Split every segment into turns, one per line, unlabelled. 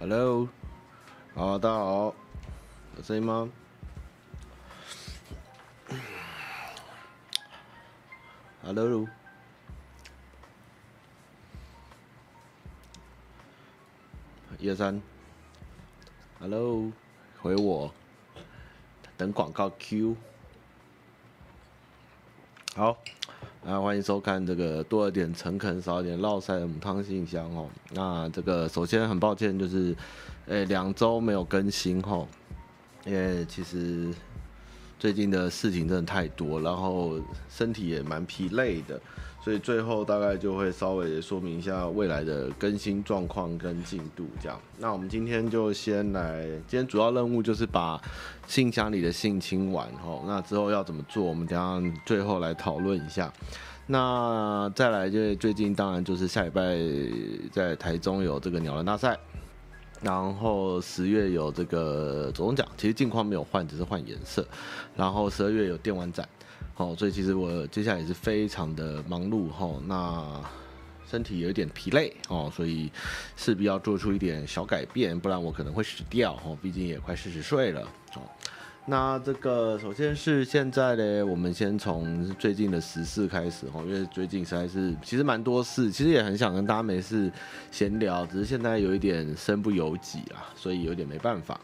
Hello，好，大家好，有声音吗？Hello，一二三，Hello，回我，等广告 Q，好。啊，欢迎收看这个多了点诚恳，少一点烙赛的母汤信箱哦。那这个首先很抱歉，就是，诶，两周没有更新哈，因为其实最近的事情真的太多，然后身体也蛮疲累的。所以最后大概就会稍微说明一下未来的更新状况跟进度这样。那我们今天就先来，今天主要任务就是把信箱里的信清完吼。那之后要怎么做，我们等下最后来讨论一下。那再来就最近当然就是下礼拜在台中有这个鸟人大赛，然后十月有这个总奖，其实镜框没有换，只是换颜色。然后十二月有电玩展。哦，所以其实我接下来也是非常的忙碌哈，那身体有一点疲累哦，所以势必要做出一点小改变，不然我可能会死掉哦，毕竟也快四十岁了哦。那这个首先是现在呢，我们先从最近的时事开始哦，因为最近实在是其实蛮多事，其实也很想跟大家没事闲聊，只是现在有一点身不由己啊，所以有点没办法。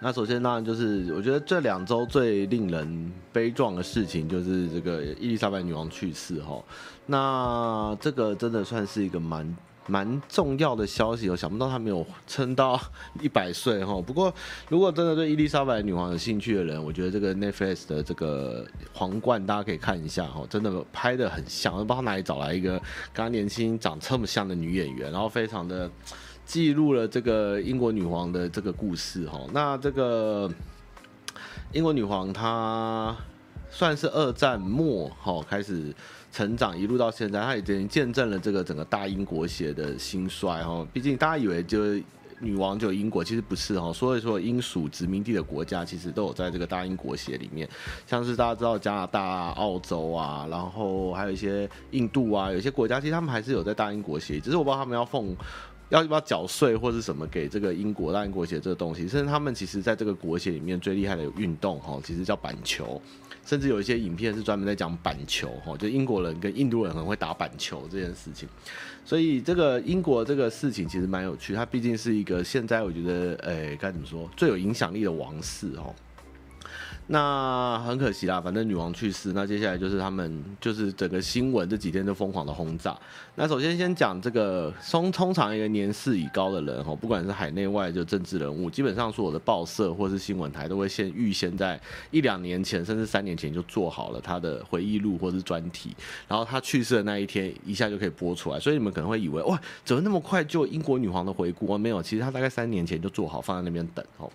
那首先当然就是，我觉得这两周最令人悲壮的事情就是这个伊丽莎白女王去世哈。那这个真的算是一个蛮蛮重要的消息，我想不到她没有撑到一百岁哈。不过如果真的对伊丽莎白女王有兴趣的人，我觉得这个 Netflix 的这个皇冠大家可以看一下哈，真的拍得很像，不知道哪里找来一个跟她年轻长这么像的女演员，然后非常的。记录了这个英国女皇的这个故事哈，那这个英国女皇她算是二战末哈开始成长，一路到现在，她已经见证了这个整个大英国协的兴衰哈。毕竟大家以为就女王就英国，其实不是哈。所以说英属殖民地的国家其实都有在这个大英国协里面，像是大家知道加拿大、澳洲啊，然后还有一些印度啊，有些国家其实他们还是有在大英国协，只是我不知道他们要奉。要不要缴税或是什么给这个英国大英国协这个东西？甚至他们其实在这个国协里面最厉害的运动哈，其实叫板球，甚至有一些影片是专门在讲板球哈，就英国人跟印度人很会打板球这件事情。所以这个英国这个事情其实蛮有趣，它毕竟是一个现在我觉得诶该怎么说最有影响力的王室哦。那很可惜啦，反正女王去世，那接下来就是他们就是整个新闻这几天都疯狂的轰炸。那首先先讲这个，通通常一个年事已高的人哈，不管是海内外就政治人物，基本上所有的报社或是新闻台都会先预先在一两年前甚至三年前就做好了他的回忆录或是专题，然后他去世的那一天一下就可以播出来。所以你们可能会以为哇，怎么那么快就英国女皇的回顾？没有，其实他大概三年前就做好放在那边等哦。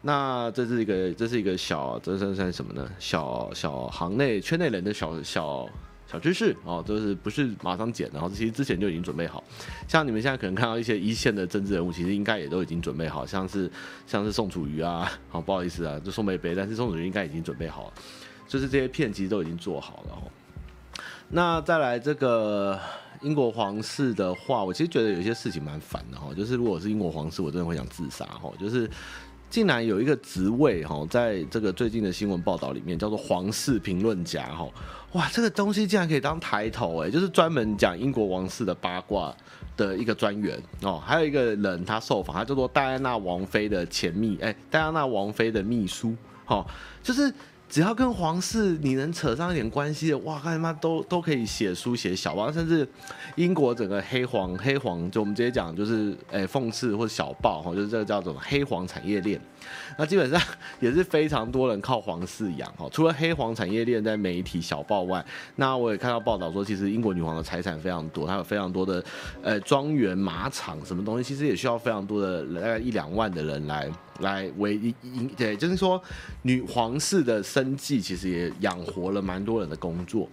那这是一个，这是一个小，这算算什么呢？小小行内圈内人的小小小知识哦，就是不是马上剪，然后其实之前就已经准备好。像你们现在可能看到一些一线的政治人物，其实应该也都已经准备好，像是像是宋楚瑜啊，好不好意思啊，就宋贝贝，但是宋楚瑜应该已经准备好了，就是这些片其实都已经做好了哦。那再来这个英国皇室的话，我其实觉得有些事情蛮烦的哈，就是如果是英国皇室，我真的会想自杀哈，就是。竟然有一个职位哈，在这个最近的新闻报道里面叫做皇室评论家哈，哇，这个东西竟然可以当抬头哎，就是专门讲英国王室的八卦的一个专员哦。还有一个人他受访，他叫做戴安娜王妃的前秘哎，戴安娜王妃的秘书哈，就是。只要跟皇室你能扯上一点关系的，哇，看他妈都都可以写书写小报，甚至英国整个黑黄黑黄，就我们直接讲就是，诶，讽刺或者小报哈，就是这个叫做黑黄产业链。那基本上也是非常多人靠皇室养哈，除了黑皇产业链在媒体小报外，那我也看到报道说，其实英国女皇的财产非常多，她有非常多的呃庄园、马场什么东西，其实也需要非常多的大概一两万的人来来为一对，就是说女皇室的生计其实也养活了蛮多人的工作。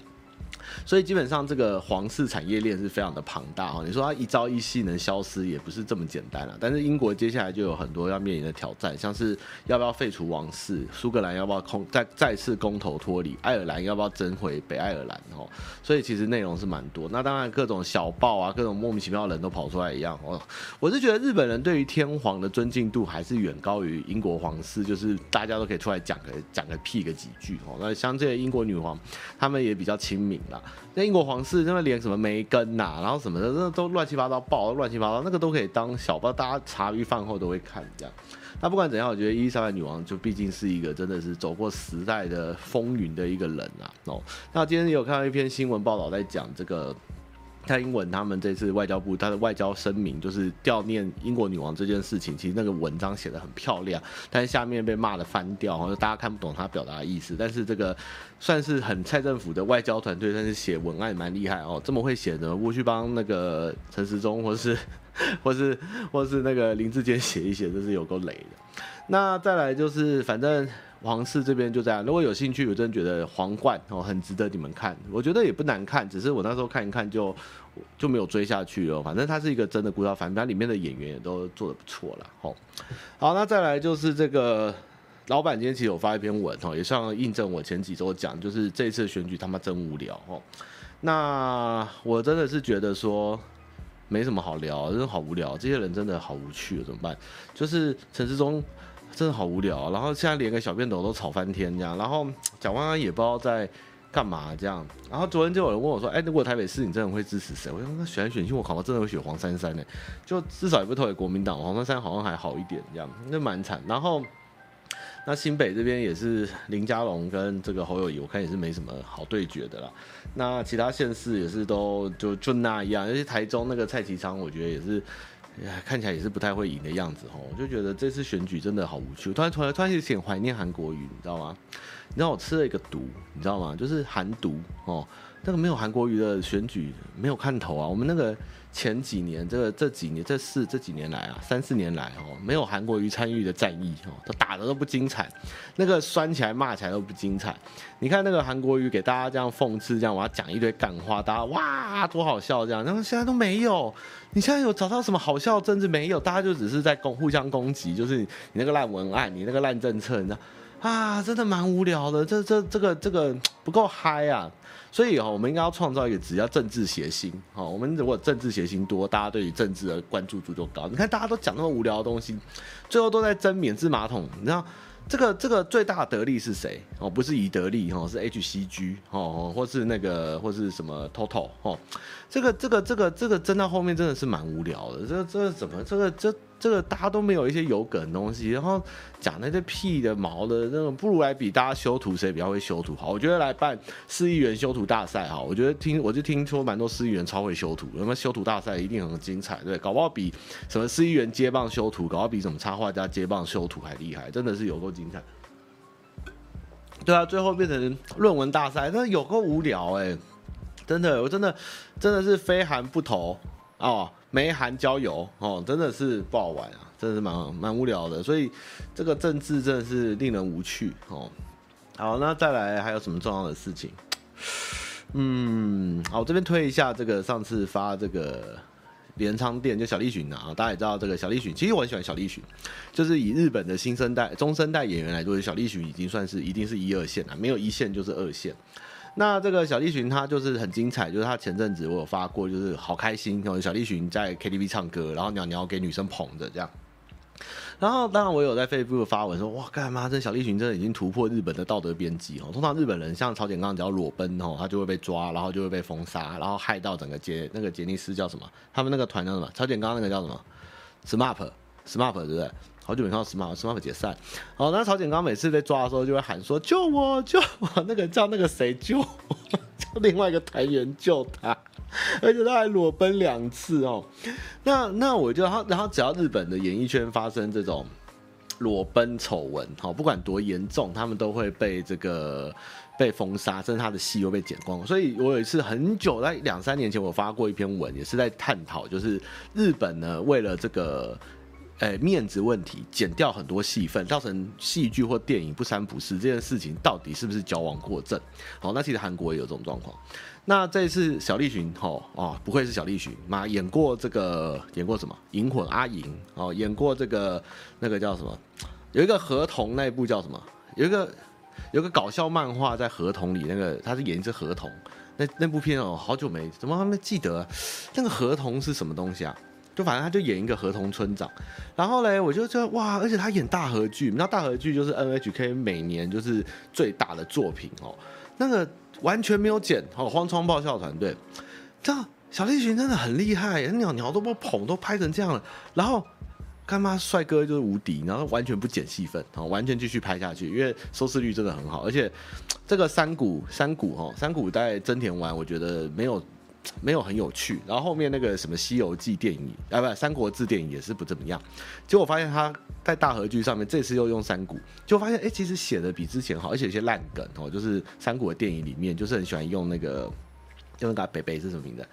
所以基本上这个皇室产业链是非常的庞大哈。你说它一朝一夕能消失也不是这么简单了。但是英国接下来就有很多要面临的挑战，像是要不要废除王室，苏格兰要不要空再再次公投脱离，爱尔兰要不要争回北爱尔兰哦。所以其实内容是蛮多。那当然各种小报啊，各种莫名其妙的人都跑出来一样哦。我是觉得日本人对于天皇的尊敬度还是远高于英国皇室，就是大家都可以出来讲个讲个屁个几句哦。那像这些英国女皇，他们也比较亲民那英国皇室，那么连什么梅根呐，然后什么的，那都乱七八糟爆，乱七八糟，那个都可以当小报，大家茶余饭后都会看这样。那不管怎样，我觉得伊丽莎白女王就毕竟是一个真的是走过时代的风云的一个人啊。哦，那今天也有看到一篇新闻报道在讲这个。蔡英文他们这次外交部他的外交声明就是悼念英国女王这件事情，其实那个文章写得很漂亮，但是下面被骂得翻掉，好像大家看不懂他表达的意思。但是这个算是很蔡政府的外交团队，但是写文案蛮厉害哦，这么会写的，我去帮那个陈时中或是 或是或是那个林志坚写一写，这是有够雷的。那再来就是反正。皇室这边就这样，如果有兴趣，我真的觉得皇冠哦很值得你们看，我觉得也不难看，只是我那时候看一看就就没有追下去了。反正它是一个真的古早，反正它里面的演员也都做得不错了。吼，好，那再来就是这个老板今天其实有发一篇文哦，也算印证我前几周讲，就是这一次选举他妈真无聊哦。那我真的是觉得说没什么好聊，真的好无聊，这些人真的好无趣，怎么办？就是陈时中。真的好无聊，然后现在连个小便斗都吵翻天这样，然后蒋万安也不知道在干嘛这样，然后昨天就有人问我说：“哎，如果台北市你真的会支持谁？”我说：“那选来选去，我考，我真的会选黄珊珊呢，就至少也不投给国民党，黄珊珊好像还好一点这样，那蛮惨。然后那新北这边也是林佳龙跟这个侯友谊，我看也是没什么好对决的啦。那其他县市也是都就就那样，尤其台中那个蔡其昌，我觉得也是。看起来也是不太会赢的样子哦，我就觉得这次选举真的好无趣。突然突然突然有点怀念韩国瑜，你知道吗？你知道我吃了一个毒，你知道吗？就是韩毒哦。那个没有韩国瑜的选举没有看头啊！我们那个前几年，这个这几年这四这几年来啊，三四年来哦，没有韩国瑜参与的战役哦，都打得都不精彩，那个酸起来骂起来都不精彩。你看那个韩国瑜给大家这样讽刺，这样我要讲一堆干话，大家哇多好笑这样，然后现在都没有。你现在有找到什么好笑的政治没有？大家就只是在攻互相攻击，就是你那个烂文案，你那个烂政策，你知道啊，真的蛮无聊的。这这这个这个不够嗨啊！所以哈，我们应该要创造一个只要政治谐星。哈，我们如果政治谐星多，大家对于政治的关注度就高。你看大家都讲那么无聊的东西，最后都在争免治马桶。你知道这个这个最大得利是谁？哦，不是以得利哈，是 HCG 哦，或是那个或是什么 Total 哦。这个这个这个这个争到后面真的是蛮无聊的。这这怎么这个这？这个大家都没有一些有梗的东西，然后讲那些屁的毛的那种，不如来比大家修图谁比较会修图好。我觉得来办市议员修图大赛哈，我觉得听我就听说蛮多市议员超会修图，那么修图大赛一定很精彩，对，搞不好比什么市议员接棒修图，搞不好比什么插画家接棒修图还厉害，真的是有够精彩。对啊，最后变成论文大赛，那有够无聊哎、真的，我真的真的是非韩不投哦。没韩交友哦，真的是不好玩啊，真的是蛮蛮无聊的，所以这个政治真的是令人无趣哦。好，那再来还有什么重要的事情？嗯，好，我这边推一下这个上次发这个镰仓店就小栗旬啊，大家也知道这个小栗旬，其实我很喜欢小栗旬，就是以日本的新生代、中生代演员来说，小栗旬已经算是一定是一二线了，没有一线就是二线。那这个小栗旬他就是很精彩，就是他前阵子我有发过，就是好开心哦，小栗旬在 KTV 唱歌，然后鸟鸟给女生捧着这样。然后当然我有在 Facebook 发文说，哇，干嘛这小栗旬真的已经突破日本的道德边际哦。通常日本人像朝鲜刚只要裸奔哦，他就会被抓，然后就会被封杀，然后害到整个杰那个杰尼斯叫什么？他们那个团叫什么？朝鲜刚那个叫什么？SMAP SMAP 对不对？好久没看到 SMAP，SMAP 解散。好，那曹景刚每次被抓的时候就会喊说：“救我，救我！”那个叫那个谁救我，叫另外一个团员救他，而且他还裸奔两次哦。那那我就然后然后只要日本的演艺圈发生这种裸奔丑闻，好，不管多严重，他们都会被这个被封杀，甚至他的戏又被剪光。所以我有一次很久在两三年前，我发过一篇文，也是在探讨，就是日本呢为了这个。哎、面子问题，剪掉很多戏份，造成戏剧或电影不三不四，这件事情到底是不是矫枉过正？好，那其实韩国也有这种状况。那这次小栗旬吼哦，不愧是小栗旬，妈演过这个演过什么？银魂阿银哦，演过这个那个叫什么？有一个河童那一部叫什么？有一个有一个搞笑漫画在河童里，那个他是演一只河童。那那部片哦，好久没怎么还没记得，那个河童是什么东西啊？就反正他就演一个河童村长，然后嘞，我就觉得哇，而且他演大河剧，你知道大河剧就是 NHK 每年就是最大的作品哦，那个完全没有剪哦，荒川爆笑团队，这样小栗旬真的很厉害，鸟鸟都不捧都拍成这样了，然后干嘛帅哥就是无敌，然后完全不剪戏份哦，完全继续拍下去，因为收视率真的很好，而且这个山谷山谷哈山谷在真田丸，我觉得没有。没有很有趣，然后后面那个什么《西游记》电影啊，不，《三国志》电影也是不怎么样。结果发现他在大河剧上面这次又用山谷，就发现哎，其实写的比之前好，而且有些烂梗哦，就是山谷的电影里面就是很喜欢用那个，用那个北北是什么名字？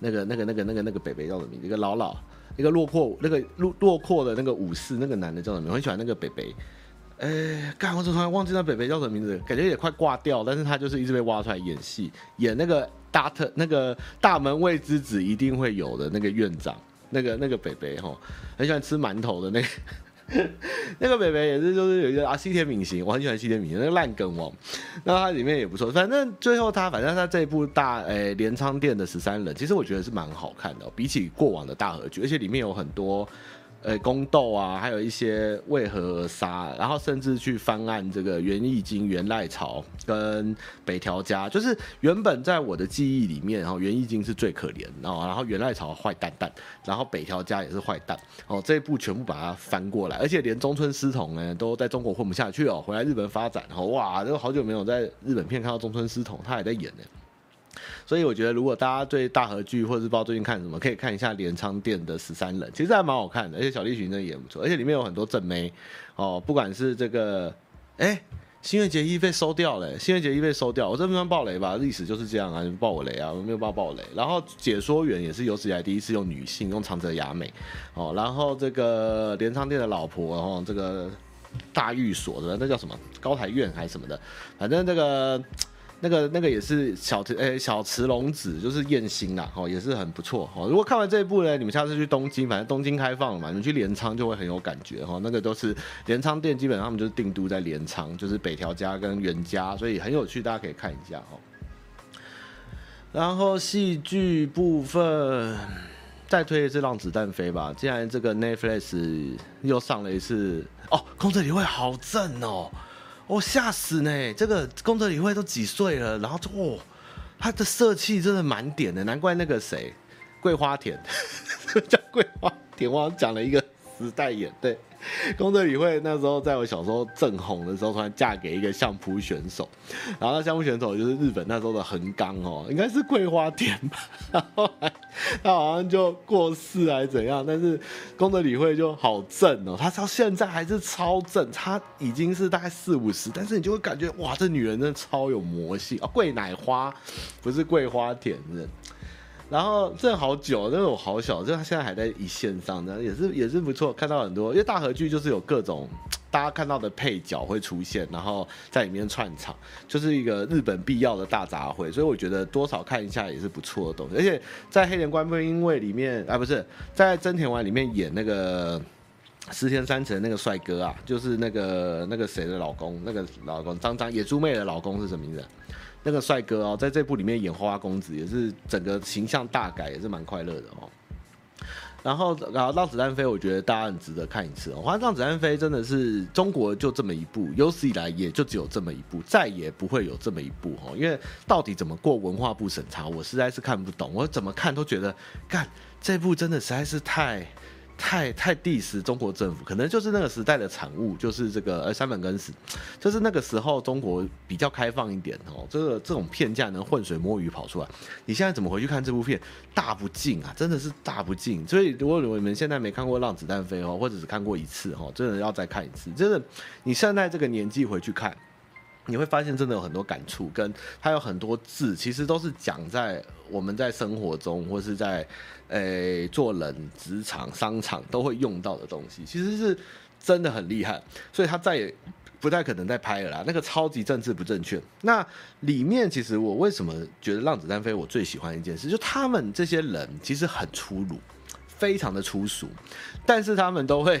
那个那个那个那个那个北北叫什么名字？一个老老，一个落魄那个落落魄的那个武士，那个男的叫什么名？我很喜欢那个北北。哎，干！我怎么突然忘记那北北叫什么名字？感觉也快挂掉，但是他就是一直被挖出来演戏，演那个大特那个大门未知子一定会有的那个院长，那个那个北北吼，很喜欢吃馒头的那个 那个北北也是，就是有一个啊西天敏行，我很喜欢西天敏行那个烂梗王，那他里面也不错，反正最后他反正他这一部大诶镰仓殿的十三人，其实我觉得是蛮好看的，比起过往的大河剧，而且里面有很多。呃，宫斗啊，还有一些为何而杀，然后甚至去翻案这个源义经、源赖朝跟北条家，就是原本在我的记忆里面，然后源义经是最可怜，然后然后源赖朝坏蛋蛋，然后北条家也是坏蛋，哦，这一部全部把它翻过来，而且连中村狮童呢都在中国混不下去哦，回来日本发展，然后哇，都好久没有在日本片看到中村狮童，他还在演呢。所以我觉得，如果大家对大河剧或者是不知道最近看什么，可以看一下镰仓店的十三人，其实还蛮好看的，而且小栗旬真的演不错，而且里面有很多正妹哦，不管是这个，哎，新垣结衣被收掉了，新垣结衣被收掉，我这不算爆雷吧？历史就是这样啊，你爆我雷。啊，我没有办法爆雷。然后解说员也是有史以来第一次用女性，用长泽雅美哦，然后这个镰仓店的老婆，然后这个大寓所的那叫什么高台院还是什么的，反正这个。那个那个也是小诶、欸、小池龙子，就是艳星啦，哦，也是很不错哦。如果看完这一部呢，你们下次去东京，反正东京开放了嘛，你们去镰仓就会很有感觉哈。那个都是镰仓店，基本上他们就是定都在镰仓，就是北条家跟源家，所以很有趣，大家可以看一下哈。然后戏剧部分再推一次《让子弹飞》吧，既然这个 Netflix 又上了一次哦，宫泽理惠好正哦。我吓、死呢！这个宫泽理惠都几岁了，然后就哦，他的色气真的满点的，难怪那个谁，桂花田，叫桂花田，我讲了一个时代眼，对。宫泽理惠那时候在我小时候正红的时候，突然嫁给一个相扑选手，然后那相扑选手就是日本那时候的横纲哦，应该是桂花田吧，然后他好像就过世还是怎样，但是宫泽理惠就好正哦，他到现在还是超正，他已经是大概四五十，但是你就会感觉哇，这女人真的超有魔性。啊，桂乃花不是桂花田是。然后这好久，那种好小，就他现在还在一线上，那也是也是不错，看到很多，因为大河剧就是有各种大家看到的配角会出现，然后在里面串场，就是一个日本必要的大杂烩，所以我觉得多少看一下也是不错的东西。而且在黑田官兵卫里面啊，不是在真田丸里面演那个石田三成那个帅哥啊，就是那个那个谁的老公，那个老公张张野猪妹的老公是什么名字？那个帅哥哦，在这部里面演花花公子，也是整个形象大改，也是蛮快乐的哦。然后，然后让子弹飞，我觉得大家很值得看一次哦。反正让子弹飞真的是中国就这么一部，有史以来也就只有这么一部，再也不会有这么一部哦。因为到底怎么过文化部审查，我实在是看不懂。我怎么看都觉得，干这部真的实在是太。太太 diss 中国政府，可能就是那个时代的产物，就是这个呃三本耕史，就是那个时候中国比较开放一点哦，这个这种片价能浑水摸鱼跑出来。你现在怎么回去看这部片？大不敬啊，真的是大不敬。所以如果你们现在没看过《让子弹飞》哦，或者是看过一次哦，真的要再看一次。真的，你现在这个年纪回去看。你会发现真的有很多感触，跟它有很多字，其实都是讲在我们在生活中，或是在诶、做人、职场、商场都会用到的东西。其实是真的很厉害，所以他再也不太可能再拍了啦。那个超级政治不正确。那里面其实我为什么觉得《让子弹飞》我最喜欢一件事，就他们这些人其实很粗鲁，非常的粗俗，但是他们都会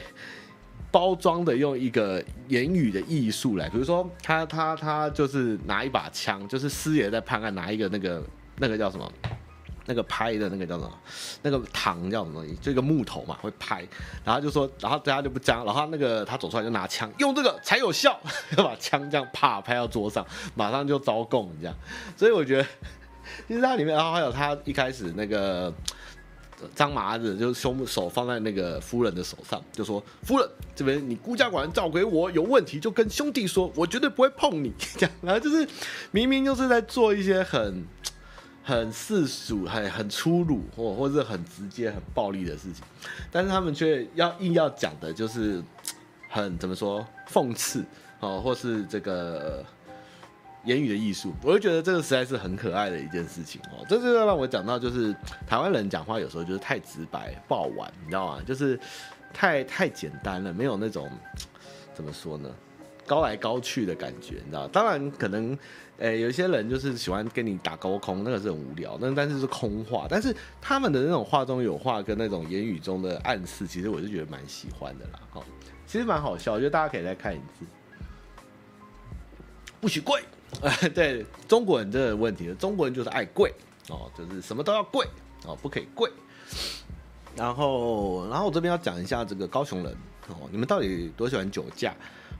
包装的用一个言语的艺术来，比如说他他他就是拿一把枪，就是师爷在判案拿一个那个那个叫什么？那个拍的那个叫什么？那个糖叫什么东西？就一个木头嘛，会拍。然后就说，然后大家就不讲。然后那个他走出来就拿枪，用这个才有效，要把枪这样啪拍到桌上，马上就招供这样。所以我觉得，其实它里面，然后还有他一开始那个张麻子，就是胸手放在那个夫人的手上，就说：“夫人，这边你孤家寡人照给我，有问题就跟兄弟说，我绝对不会碰你。”这样，然后就是明明就是在做一些很。很世俗、很很粗鲁，或或是很直接、很暴力的事情，但是他们却要硬要讲的，就是很怎么说讽刺哦，或是这个言语的艺术，我就觉得这个实在是很可爱的一件事情哦。这就要让我讲到，就是台湾人讲话有时候就是太直白、爆玩，你知道吗？就是太太简单了，没有那种怎么说呢？高来高去的感觉，你知道？当然可能。诶，有一些人就是喜欢跟你打高空，那个是很无聊，那但是是空话。但是他们的那种话中有话，跟那种言语中的暗示，其实我是觉得蛮喜欢的啦。哈，其实蛮好笑，我觉得大家可以再看一次。不许贵，对中国人这个问题，中国人就是爱跪哦，就是什么都要跪哦，不可以跪。然后，然后我这边要讲一下这个高雄人哦，你们到底多喜欢酒驾？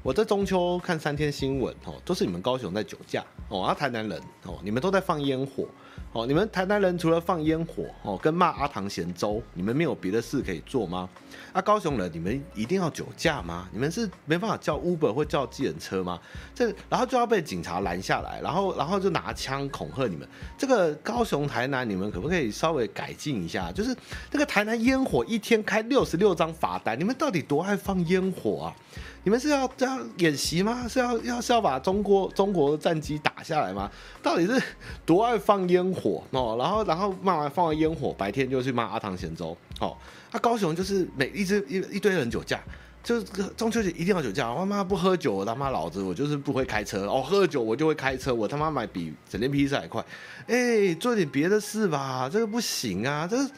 我在中秋看三天新闻，哦，都是你们高雄在酒驾，哦，啊，台南人，哦，你们都在放烟火，哦，你们台南人除了放烟火，哦，跟骂阿唐咸粥，你们没有别的事可以做吗？啊，高雄人，你们一定要酒驾吗？你们是没办法叫 Uber 或叫计程车吗？这然后就要被警察拦下来，然后然后就拿枪恐吓你们。这个高雄台南，你们可不可以稍微改进一下？就是那个台南烟火一天开六十六张罚单，你们到底多爱放烟火啊？你们是要这样演习吗？是要要是要把中国中国的战机打下来吗？到底是多爱放烟火哦？然后然后骂完放完烟火，白天就去骂阿唐咸粥哦。那、啊、高雄就是每一只一一堆人酒驾，就是中秋节一定要酒驾。我他妈不喝酒，我他妈老子我就是不会开车哦。喝酒我就会开车，我他妈买比整天披萨还快。哎、做点别的事吧，这个不行啊，这个。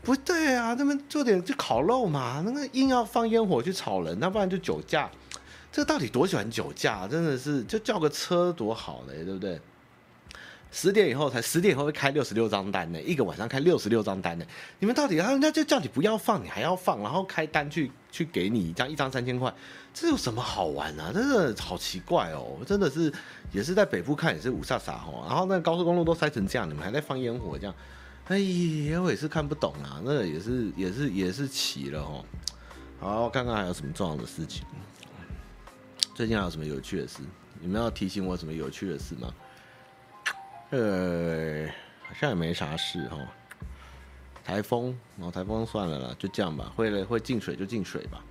不对啊，他们做点就烤肉嘛，那个硬要放烟火去吵人，那不然就酒驾。这到底多喜欢酒驾？真的是就叫个车多好嘞，对不对？十点以后才十点以后会开六十六张单呢，一个晚上开六十六张单呢。你们到底啊？人家就叫你不要放，你还要放，然后开单去去给你，这样一张三千块，这有什么好玩啊？真的好奇怪哦，真的是也是在北部看也是五煞煞哦，然后那高速公路都塞成这样，你们还在放烟火这样。哎呀，我也是看不懂啊，那也是也是也是奇了哦。好，看看还有什么重要的事情。最近还有什么有趣的事？你们要提醒我什么有趣的事吗？呃，好像也没啥事哈。台风，然后台风算了啦，就这样吧。会了会进水就进水吧。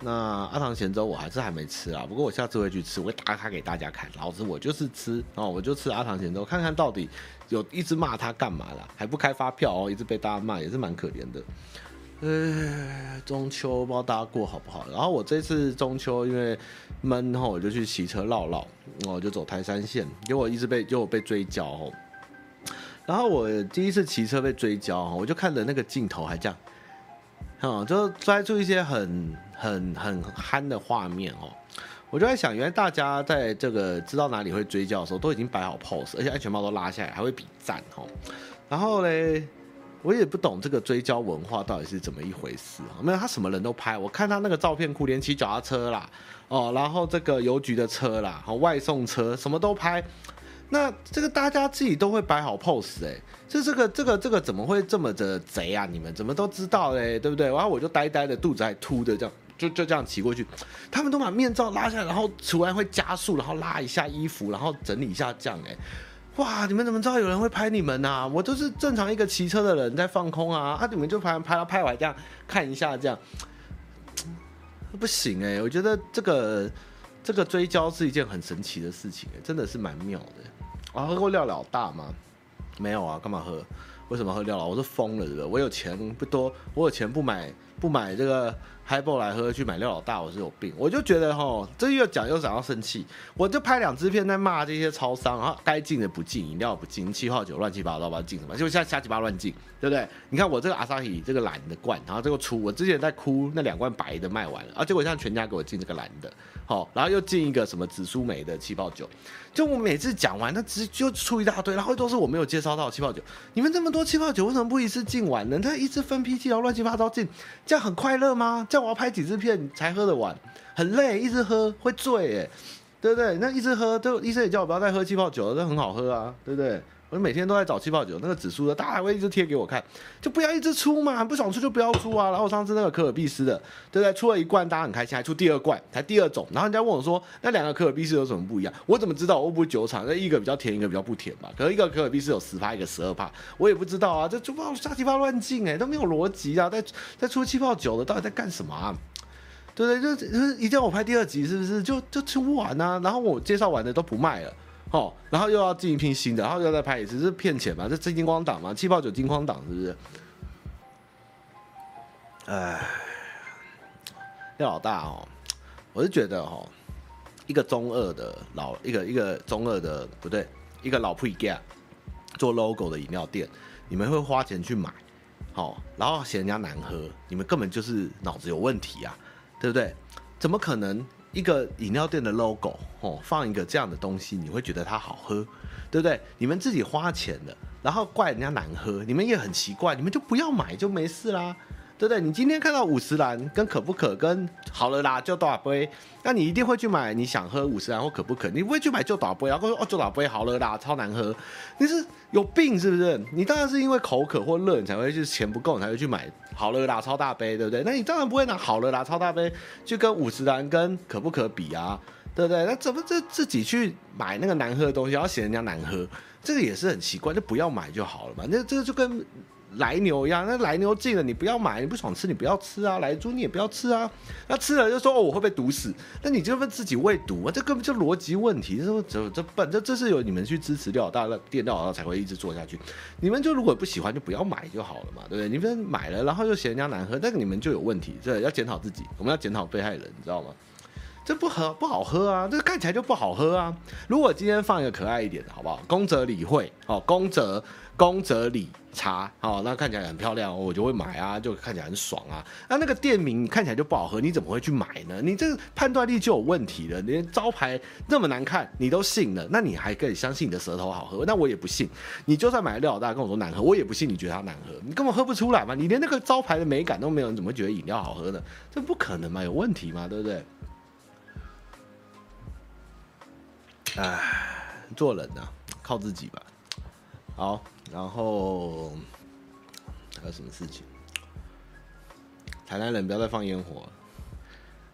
那阿唐咸粥我还是还没吃啊，不过我下次会去吃，我会打卡给大家看。老子我就是吃哦，我就吃阿唐咸粥，看看到底有一直骂他干嘛啦，还不开发票哦，一直被大家骂也是蛮可怜的。呃，中秋不知道大家过好不好？然后我这次中秋因为闷吼，我就去骑车绕绕，我就走台山线，结果一直被就被追焦吼。然后我第一次骑车被追焦，我就看着那个镜头还这样。哦，就抓出一些很很很憨的画面哦，我就在想，原来大家在这个知道哪里会追焦的时候，都已经摆好 pose，而且安全帽都拉下来，还会比赞吼。然后嘞，我也不懂这个追焦文化到底是怎么一回事啊？没有，他什么人都拍，我看他那个照片库，连骑脚踏车啦，哦，然后这个邮局的车啦，和外送车什么都拍。那这个大家自己都会摆好 pose 哎、欸，就这个这个这个怎么会这么的贼啊？你们怎么都知道嘞？对不对？然后我就呆呆的，肚子还凸的，这样就就这样骑过去。他们都把面罩拉下来，然后除完会加速，然后拉一下衣服，然后整理一下这样哎、哇，你们怎么知道有人会拍你们啊？我都是正常一个骑车的人在放空啊，啊，你们就拍拍到拍完这样看一下这样，不行哎、我觉得这个这个追焦是一件很神奇的事情哎、真的是蛮妙的。啊，喝过廖老大吗？没有啊，干嘛喝？为什么喝廖老？我是疯了，是不是？我有钱不多，我有钱不买不买这个。嗨爆来喝，去买料老大，我是有病。我就觉得哈，这又讲又想要生气，我就拍两支片在骂这些超商，然后该进的不进，饮料不进，气泡酒乱七八糟，把它进什么，就瞎瞎七八乱进，对不对？你看我这个阿萨希这个蓝的罐，然后这个出，我之前在哭那两罐白的卖完了，啊，结果像全家给我进这个蓝的，好，然后又进一个什么紫苏梅的气泡酒，就我每次讲完，那只就出一大堆，然后都是我没有介绍到的气泡酒。你们这么多气泡酒，为什么不一次进完呢？他一次分批进，然后乱七八糟进，这样很快乐吗？这我要拍几支片才喝得完，很累，一直喝会醉哎，对不对？那一直喝，就医生也叫我不要再喝气泡酒了，这很好喝啊，对不对？我每天都在找气泡酒，那个指数的，大家还会一直贴给我看，就不要一直出嘛，不爽出就不要出啊。然后上次那个可尔必思的，对不对？出了一罐，大家很开心，还出第二罐，才第二种。然后人家问我说，那两个可尔必思有什么不一样？我怎么知道？我不是酒厂，那一个比较甜，一个比较不甜吧？可能一个可尔必思有十趴，一个十二趴，我也不知道啊。这就泡瞎七八乱进哎，都没有逻辑啊，在在出气泡酒的到底在干什么啊？对不对？就是一定要我拍第二集是不是？就就出完啊，然后我介绍完的都不卖了。哦，然后又要进一批新的，然后又要再拍一次，是骗钱嘛？这金光党嘛？气泡酒金光党是不是？哎，廖老大哦，我是觉得哦，一个中二的老一个一个中二的不对，一个老 pre gap 做 logo 的饮料店，你们会花钱去买，好，然后嫌人家难喝，你们根本就是脑子有问题啊，对不对？怎么可能？一个饮料店的 logo 哦，放一个这样的东西，你会觉得它好喝，对不对？你们自己花钱的，然后怪人家难喝，你们也很奇怪，你们就不要买就没事啦。对不对？你今天看到五十兰跟可不可跟好了啦，就多少杯，那你一定会去买你想喝五十兰或可不可，你不会去买就大杯，然后说哦就大杯好了啦，超难喝，你是有病是不是？你当然是因为口渴或热，你才会去钱不够，你才会去买好了啦超大杯，对不对？那你当然不会拿好了啦超大杯去跟五十兰跟可不可比啊，对不对？那怎么这自己去买那个难喝的东西，然后嫌人家难喝，这个也是很奇怪，就不要买就好了嘛。那这个就跟。来牛一样，那来牛进了，你不要买，你不爽吃，你不要吃啊。来猪你也不要吃啊。那吃了就说哦，我会被毒死，那你就问自己喂毒啊？这根本就逻辑问题。这这这本这这是有你们去支持廖老大的店，廖老大才会一直做下去。你们就如果不喜欢，就不要买就好了嘛，对不对？你们买了，然后又嫌人家难喝，那个你们就有问题。这要检讨自己，我们要检讨被害人，你知道吗？这不喝不好喝啊，这看起来就不好喝啊。如果今天放一个可爱一点的，好不好？宫泽理惠，哦，宫泽。宫泽理茶，好，那看起来很漂亮，我就会买啊，就看起来很爽啊。那那个店名看起来就不好喝，你怎么会去买呢？你这个判断力就有问题了。连招牌那么难看，你都信了，那你还可以相信你的舌头好喝？那我也不信。你就算买了廖老大跟我说难喝，我也不信你觉得它难喝，你根本喝不出来嘛。你连那个招牌的美感都没有，你怎么觉得饮料好喝呢？这不可能嘛，有问题嘛，对不对？唉，做人呐、啊，靠自己吧。好。然后还有什么事情？台南人不要再放烟火。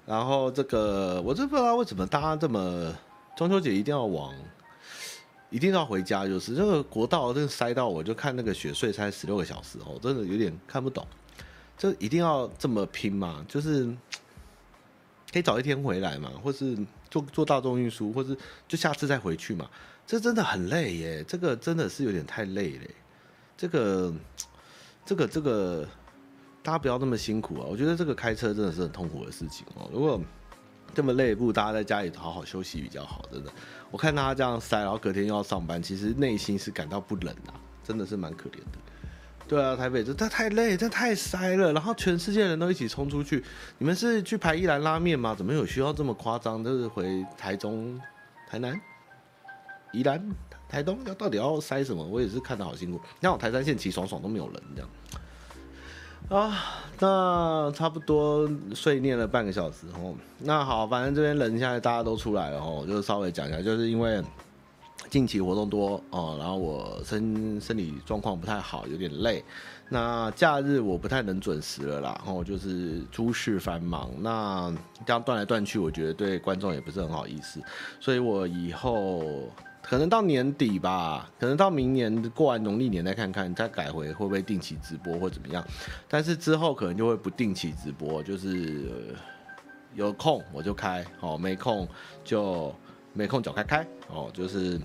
然后这个我真不知道为什么大家这么中秋节一定要往，一定要回家，就是这个国道这个塞到，我就看那个雪隧塞十六个小时哦，真的有点看不懂，就一定要这么拼嘛？就是可以早一天回来嘛，或是坐坐大众运输，或是就下次再回去嘛。这真的很累耶，这个真的是有点太累了。这个，这个，这个，大家不要那么辛苦啊！我觉得这个开车真的是很痛苦的事情哦。如果这么累，不如大家在家里好好休息比较好，真的。我看他这样塞，然后隔天又要上班，其实内心是感到不忍啊，真的是蛮可怜的。对啊，台北这这太累，这太塞了，然后全世界人都一起冲出去。你们是去排一兰拉面吗？怎么有需要这么夸张？就是回台中、台南？宜兰、台东要到底要塞什么？我也是看得好辛苦。像我台三线骑爽爽都没有人这样啊。那差不多睡念了半个小时哦。那好，反正这边人现在大家都出来了哦，就稍微讲一下，就是因为近期活动多哦，然后我身身体状况不太好，有点累。那假日我不太能准时了啦，然后就是诸事繁忙，那这样断来断去，我觉得对观众也不是很好意思，所以我以后。可能到年底吧，可能到明年过完农历年再看看，再改回会不会定期直播或怎么样。但是之后可能就会不定期直播，就是有空我就开，哦，没空就没空脚开开，哦，就是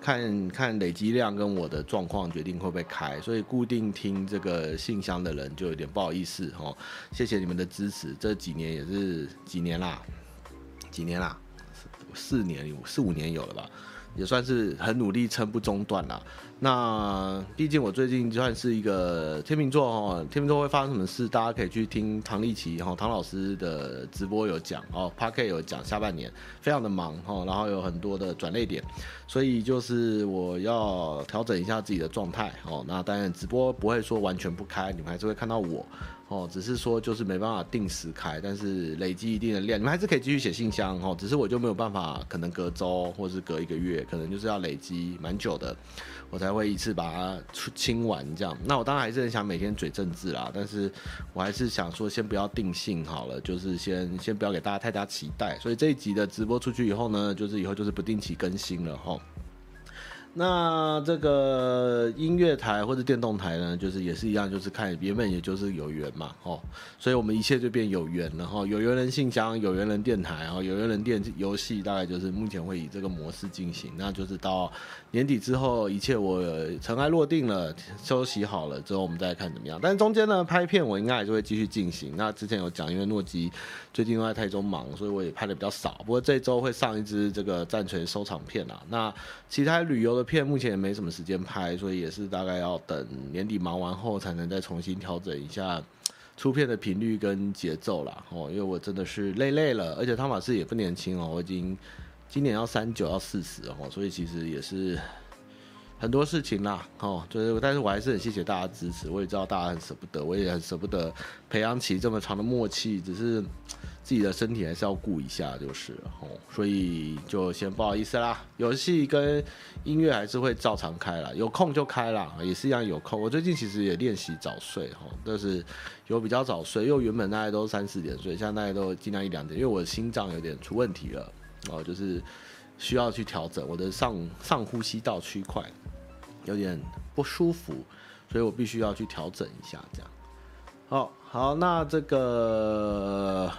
看看累积量跟我的状况决定会不会开，所以固定听这个信箱的人就有点不好意思哦。谢谢你们的支持，这几年也是几年啦，几年啦，四年四五年有了吧，也算是很努力撑不中断啦。那毕竟我最近算是一个天秤座哦，天秤座会发生什么事，大家可以去听唐立淇哈唐老师的直播有讲哦，Podcast 有讲，下半年非常的忙哈，然后有很多的转捩点，所以就是我要调整一下自己的状态哦。那当然直播不会说完全不开，你们还是会看到我。哦，只是说就是没办法定时开，但是累积一定的量，你们还是可以继续写信箱哦。只是我就没有办法，可能隔周或是隔一个月，可能就是要累积蛮久的，我才会一次把它清完这样。那我当然还是很想每天嘴政治啦，但是我还是想说先不要定性好了，就是先先不要给大家太大期待。所以这一集的直播出去以后呢，就是以后就是不定期更新了哈。那这个音乐台或者电动台呢，就是也是一样，就是看原本也就是有缘嘛，哦，所以我们一切就变有缘然后，有缘人信箱，有缘人电台，然后，有缘人电游戏，大概就是目前会以这个模式进行，那就是到年底之后，一切我尘埃落定了，休息好了之后，我们再看怎么样。但是中间呢，拍片我应该还是会继续进行。那之前有讲，因为诺基最近都在台中忙，所以我也拍的比较少。不过这周会上一支这个战锤收藏片啊，那其他旅游的。片目前也没什么时间拍，所以也是大概要等年底忙完后，才能再重新调整一下出片的频率跟节奏啦。哦，因为我真的是累累了，而且汤玛斯也不年轻哦，我已经今年要三九要四十哦，所以其实也是很多事情啦。哦，就是但是我还是很谢谢大家支持，我也知道大家很舍不得，我也很舍不得培养起这么长的默契，只是。自己的身体还是要顾一下，就是哦，所以就先不好意思啦。游戏跟音乐还是会照常开啦，有空就开啦，也是一样有空。我最近其实也练习早睡哦，但是有比较早睡，因为原本大概都三四点睡，现在大概都尽量一两点，因为我的心脏有点出问题了哦，就是需要去调整我的上上呼吸道区块有点不舒服，所以我必须要去调整一下这样。好，好，那这个。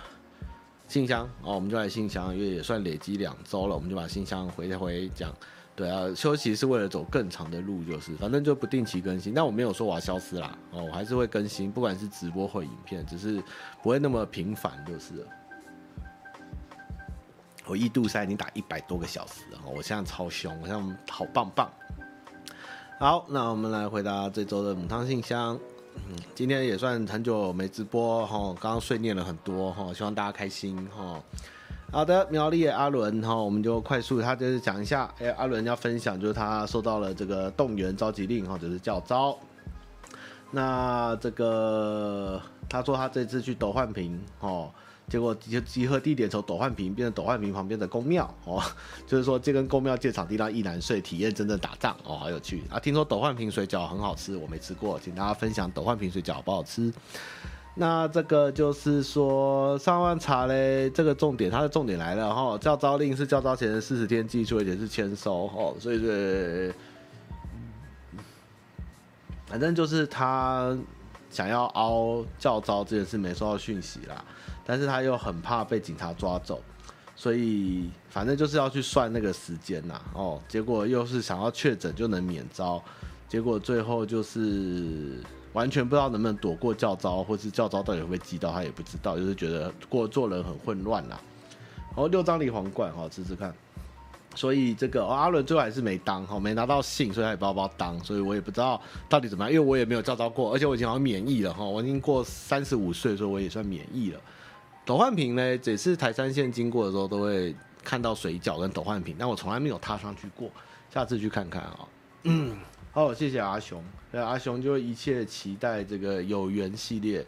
信箱哦，我们就来信箱，因为也算累积两周了，我们就把信箱回回讲。对啊，休息是为了走更长的路，就是反正就不定期更新。但我没有说我要消失啦，哦，我还是会更新，不管是直播或影片，只是不会那么频繁，就是。我一度赛已经打一百多个小时了，我现在超凶，我现在好棒棒。好，那我们来回答这周的母汤信箱。嗯，今天也算很久没直播哈，刚刚碎念了很多哈，希望大家开心哈。好的，苗栗的阿伦哈，我们就快速他就是讲一下，哎，阿伦要分享就是他收到了这个动员召集令哈，就是教招。那这个他说他这次去斗焕坪哦。结果集集合地点从斗焕坪变成斗焕坪旁边的宫庙哦，就是说这跟宫庙借场地让一男睡体验真正打仗哦，好有趣啊！听说斗焕坪水饺很好吃，我没吃过，请大家分享斗焕坪水饺好不好吃？那这个就是说上万茶嘞，这个重点，它的重点来了哈，叫招令是叫招前的四十天寄出，而且是签收哦，所以是反正就是他想要凹教招这件事没收到讯息啦。但是他又很怕被警察抓走，所以反正就是要去算那个时间呐，哦，结果又是想要确诊就能免招，结果最后就是完全不知道能不能躲过教招，或是教招到底会不会击到他也不知道，就是觉得过做人很混乱呐。哦，六张梨皇冠，哈，试试看。所以这个、哦、阿伦最后还是没当，哈，没拿到信，所以他也不知道要不要当，所以我也不知道到底怎么样，因为我也没有照招过，而且我已经好像免疫了，哈，我已经过三十五岁，所以我也算免疫了。斗焕平呢，只是台山线经过的时候都会看到水饺跟斗焕平，但我从来没有踏上去过，下次去看看啊、哦。嗯，好，谢谢阿雄，阿雄就一切期待这个有缘系列。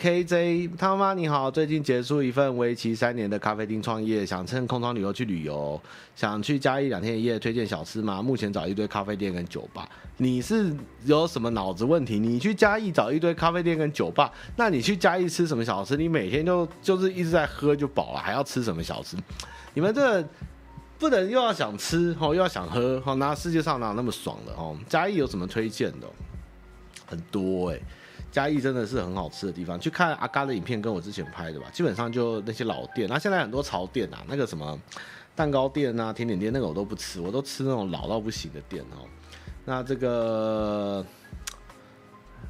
KJ 汤妈你好，最近结束一份为期三年的咖啡厅创业，想趁空窗旅游去旅游，想去嘉义两天一夜，推荐小吃吗？目前找一堆咖啡店跟酒吧，你是有什么脑子问题？你去嘉义找一堆咖啡店跟酒吧，那你去嘉义吃什么小吃？你每天就就是一直在喝就饱了，还要吃什么小吃？你们这不能又要想吃哦，又要想喝哦，那世界上哪有那么爽的哦？嘉义有什么推荐的？很多哎、嘉义真的是很好吃的地方，去看阿嘎的影片跟我之前拍的吧，基本上就那些老店，那现在很多潮店啊，那个什么蛋糕店啊、甜点店那个我都不吃，我都吃那种老到不行的店哦。那这个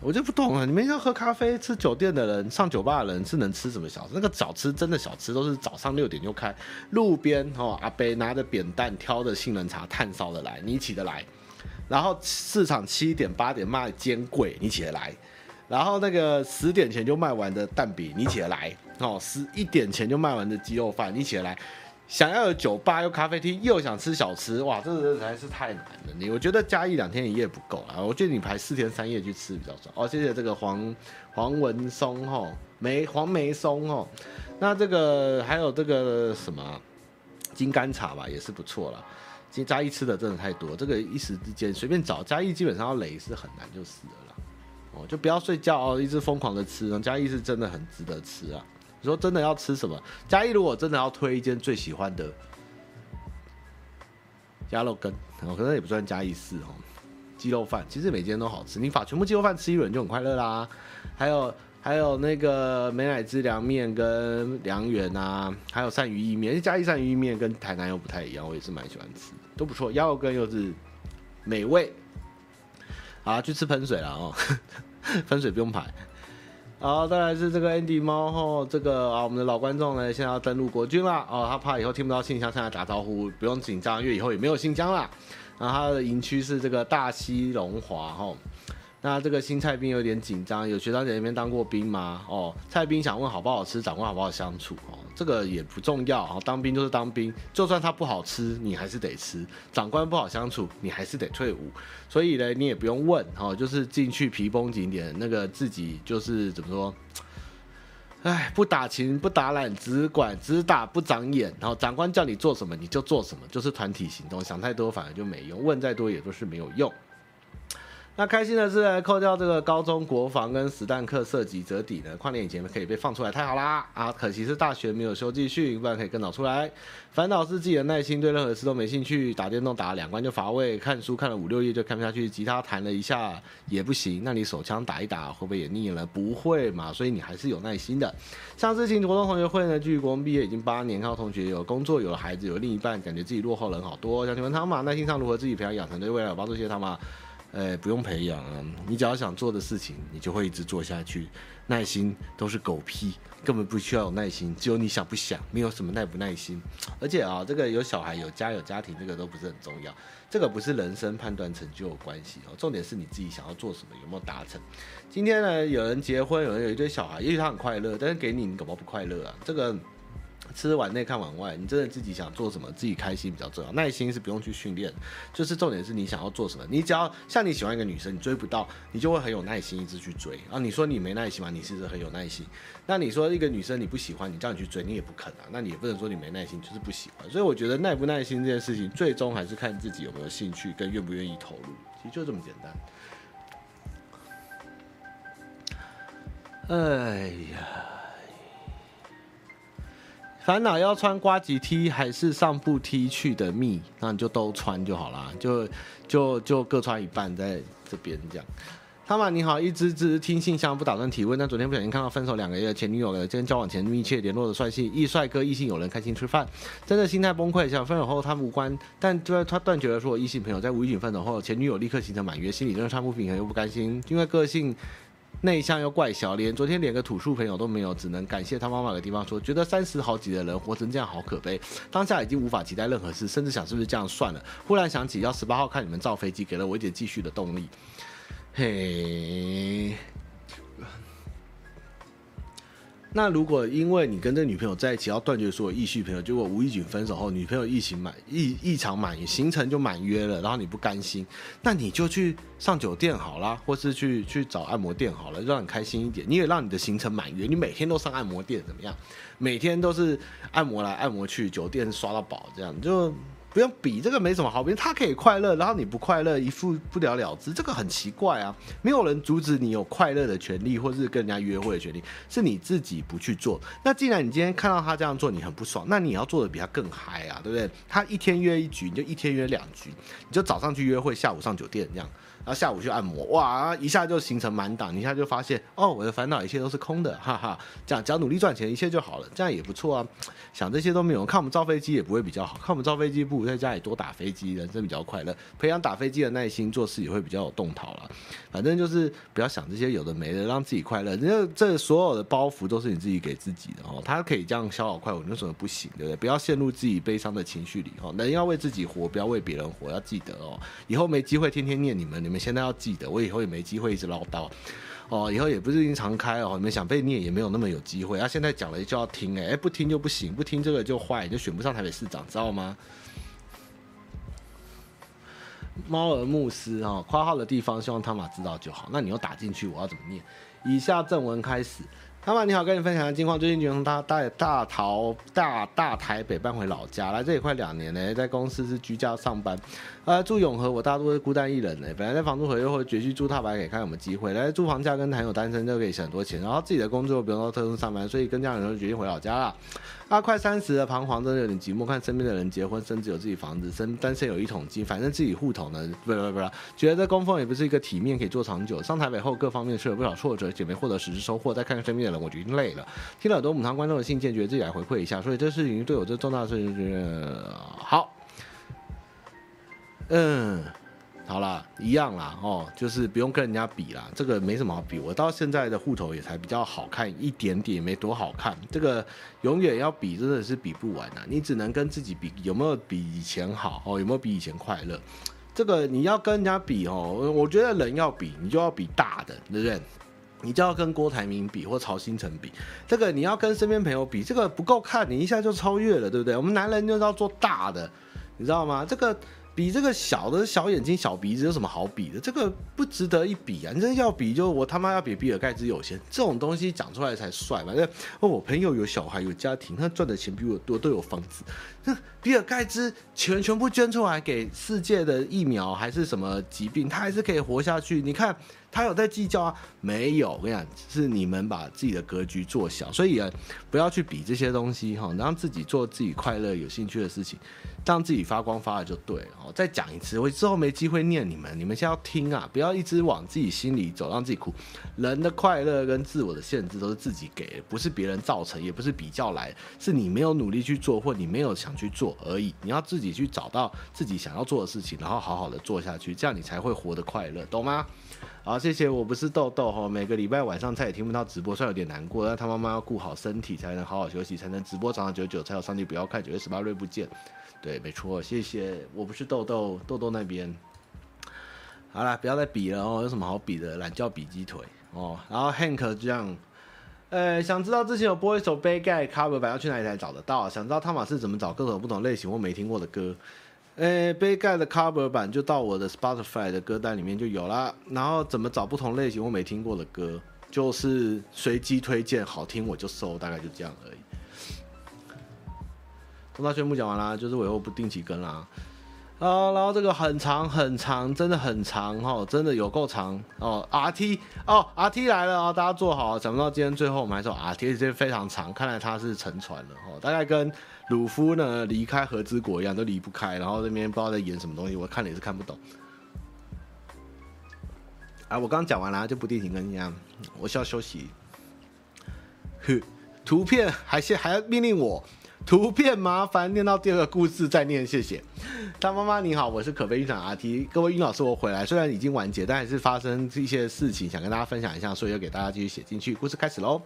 我就不懂了，你们要喝咖啡、吃酒店的人、上酒吧的人是能吃什么小吃？那个小吃真的小吃都是早上六点就开，路边哦，阿伯拿着扁担挑着杏仁茶炭烧的来，你起得来？然后市场七点八点卖煎粿，你起得来？然后那个十点前就卖完的蛋饼，你起得来？哦，十一点前就卖完的鸡肉饭，你起得来？想要有酒吧又咖啡厅，又想吃小吃，哇，这实在是太难了。你我觉得加一两天一夜不够啊，我觉得你排四天三夜去吃比较爽。哦，谢谢这个黄黄文松哈，梅黄梅松哈，那这个还有这个什么金甘茶吧，也是不错了。今嘉义吃的真的太多，这个一时之间随便找嘉义基本上要累是很难就死了啦。哦，就不要睡觉哦，一直疯狂的吃，嘉义是真的很值得吃啊。你说真的要吃什么？嘉义如果真的要推一间最喜欢的鸭肉羹，可能也不算嘉义市哦。鸡肉饭其实每间都好吃，你把全部鸡肉饭吃一轮就很快乐啦。还有还有那个美乃滋凉面跟凉圆啊，还有鳝鱼意面。嘉义鳝鱼意面跟台南又不太一样，我也是蛮喜欢吃，都不错。鸭肉羹又是美味。好，去吃喷水了哦，分水不用排。好，再来是这个 Andy 猫吼，这个啊，我们的老观众呢，现在要登录国军了哦，他怕以后听不到信箱，上来打招呼，不用紧张，因为以后也没有信箱啦。然后他的营区是这个大溪龙华吼。那这个新菜兵有点紧张，有学长姐那边当过兵吗？哦，菜兵想问好不好吃，长官好不好相处？哦，这个也不重要啊，当兵就是当兵，就算他不好吃，你还是得吃；长官不好相处，你还是得退伍。所以呢，你也不用问，哦，就是进去皮绷紧点，那个自己就是怎么说？哎，不打勤不打懒，只管只打不长眼。然后长官叫你做什么你就做什么，就是团体行动，想太多反而就没用，问再多也都是没有用。那开心的是，扣掉这个高中国防跟实弹课涉及折抵呢，跨年以前可以被放出来，太好啦！啊，可惜是大学没有修继续，不然可以更早出来。烦恼是自己的耐心，对任何事都没兴趣，打电动打了两关就乏味，看书看了五六页就看不下去，吉他弹了一下也不行。那你手枪打一打会不会也腻了？不会嘛，所以你还是有耐心的。上次情活动同学会呢，距离国中毕业已经八年，看到同学有工作，有了孩子，有了另一半，感觉自己落后人好多。想请问他们，耐心上如何自己培养养成，对未来有帮助？谢谢他们。哎，不用培养啊！你只要想做的事情，你就会一直做下去。耐心都是狗屁，根本不需要有耐心，只有你想不想，没有什么耐不耐心。而且啊，这个有小孩、有家、有家庭，这个都不是很重要。这个不是人生判断成就有关系哦，重点是你自己想要做什么，有没有达成。今天呢，有人结婚，有人有一堆小孩，也许他很快乐，但是给你，你搞不好不快乐啊。这个。吃碗内看碗外，你真的自己想做什么，自己开心比较重要。耐心是不用去训练，就是重点是你想要做什么。你只要像你喜欢一个女生，你追不到，你就会很有耐心一直去追。啊，你说你没耐心吗？你其实很有耐心？那你说一个女生你不喜欢，你叫你去追，你也不肯啊。那你也不能说你没耐心，就是不喜欢。所以我觉得耐不耐心这件事情，最终还是看自己有没有兴趣跟愿不愿意投入。其实就这么简单。哎呀。烦恼要穿瓜吉 T 还是上部 T 去的密，那你就都穿就好啦，就就就各穿一半在这边这样。汤马你好，一直只听信箱不打算提问，但昨天不小心看到分手两个月前女友了，跟交往前密切联络的帅气一帅哥异性友人开心吃饭，真的心态崩溃。想分手后他无关，但就他断绝了说异性朋友，在无预警分手后，前女友立刻形成满月，心里真的差不平衡又不甘心，因为个性。内向又怪小，连昨天连个土树朋友都没有，只能感谢他妈妈的地方说，觉得三十好几的人活成这样好可悲，当下已经无法期待任何事，甚至想是不是这样算了。忽然想起要十八号看你们造飞机，给了我一点继续的动力。嘿。那如果因为你跟这女朋友在一起要断绝所有异性朋友，结果无预警分手后，女朋友异行满异异常满约，行程就满约了，然后你不甘心，那你就去上酒店好啦，或是去去找按摩店好了，让你开心一点。你也让你的行程满约，你每天都上按摩店怎么样？每天都是按摩来按摩去，酒店刷到饱，这样就。不用比这个没什么好比，他可以快乐，然后你不快乐，一副不了了之，这个很奇怪啊！没有人阻止你有快乐的权利，或是跟人家约会的权利，是你自己不去做。那既然你今天看到他这样做，你很不爽，那你要做的比他更嗨啊，对不对？他一天约一局，你就一天约两局，你就早上去约会，下午上酒店这样。然后下午去按摩，哇，一下就形成满档，一下就发现，哦，我的烦恼一切都是空的，哈哈，这样只要努力赚钱，一切就好了，这样也不错啊。想这些都没有，看我们造飞机也不会比较好，看我们造飞机不如在家里多打飞机，人生比较快乐，培养打飞机的耐心，做事也会比较有动脑了。反正就是不要想这些有的没的，让自己快乐。这这所有的包袱都是你自己给自己的哦，他可以这样消耗快乐，你为什么不行？对不对？不要陷入自己悲伤的情绪里哦，人要为自己活，不要为别人活，要记得哦。以后没机会天天念你们，你们你们现在要记得。我以后也没机会一直唠叨，哦，以后也不是经常开哦，你们想被念也没有那么有机会。啊，现在讲了就要听，哎，不听就不行，不听这个就坏，你就选不上台北市长，知道吗？猫儿牧师哦，括号的地方希望汤马知道就好。那你又打进去，我要怎么念？以下正文开始。汤马你好，跟你分享的近况，最近就从大大大桃大大台北搬回老家，来这里快两年了，在公司是居家上班。呃，住永和，我大多是孤单一人呢。本来在房租合约或者决定住套白，可以看有没有机会。来租房价跟谈有单身就可以省很多钱，然后自己的工作不用到特殊上班，所以跟家人就决定回老家了。啊，快三十了，彷徨真的有点寂寞。看身边的人结婚，甚至有自己房子，身单身有一桶金，反正自己户头呢，不不不，觉得在供奉也不是一个体面可以做长久。上台北后，各方面是有不少挫折，也没获得实质收获。再看看身边的人，我觉得累了。听了很多母汤观众的信件，觉得自己来回馈一下，所以这事情对我这重大的事情，好。嗯，好啦，一样啦，哦，就是不用跟人家比啦，这个没什么好比。我到现在的户头也才比较好看一点点，没多好看。这个永远要比，真的是比不完啊！你只能跟自己比，有没有比以前好？哦，有没有比以前快乐？这个你要跟人家比哦，我觉得人要比，你就要比大的，对不对？你就要跟郭台铭比，或曹兴诚比。这个你要跟身边朋友比，这个不够看，你一下就超越了，对不对？我们男人就是要做大的，你知道吗？这个。比这个小的小眼睛、小鼻子有什么好比的？这个不值得一比啊！你真要比，就我他妈要比比尔盖茨有钱，这种东西讲出来才帅嘛。那哦，我朋友有小孩有家庭，他赚的钱比我多，都有房子。比尔盖茨全全部捐出来给世界的疫苗还是什么疾病，他还是可以活下去。你看他有在计较啊？没有。我跟你讲，是你们把自己的格局做小，所以啊，不要去比这些东西哈，让自己做自己快乐、有兴趣的事情。让自己发光发热就对了哦。再讲一次，我之后没机会念你们，你们先要听啊，不要一直往自己心里走，让自己哭。人的快乐跟自我的限制都是自己给的，不是别人造成，也不是比较来，是你没有努力去做，或你没有想去做而已。你要自己去找到自己想要做的事情，然后好好的做下去，这样你才会活得快乐，懂吗？好，谢谢。我不是豆豆哈，每个礼拜晚上再也听不到直播，虽然有点难过，但他妈妈要顾好身体，才能好好休息，才能直播长长久久，才有上帝不要看九月十八日不见。对，没错，谢谢。我不是豆豆，豆豆那边。好了，不要再比了哦，有什么好比的？懒觉比鸡腿哦。然后 Hank 这样，呃，想知道之前有播一首杯盖 cover 版，要去哪里才找得到？想知道汤马士怎么找各种不同类型或没听过的歌？诶，杯盖的 cover 版就到我的 Spotify 的歌单里面就有啦。然后怎么找不同类型我没听过的歌？就是随机推荐，好听我就搜，大概就这样而已。通道宣布讲完啦，就是我以后不定期跟啦。啊，然后这个很长很长，真的很长哈，真的有够长哦。RT 哦，RT 来了啊，大家坐好。想不到今天最后我们还是 RT，这非常长，看来他是沉船了哦。大概跟鲁夫呢离开和之国一样，都离不开。然后那边不知道在演什么东西，我看了也是看不懂。啊，我刚讲完了，就不定期更一样，我需要休息。哼，图片还是还要命令我。图片麻烦念到第二个故事再念，谢谢。大妈妈你好，我是可悲晕船 RT，各位晕老师我回来，虽然已经完结，但还是发生一些事情想跟大家分享一下，所以要给大家继续写进去。故事开始喽。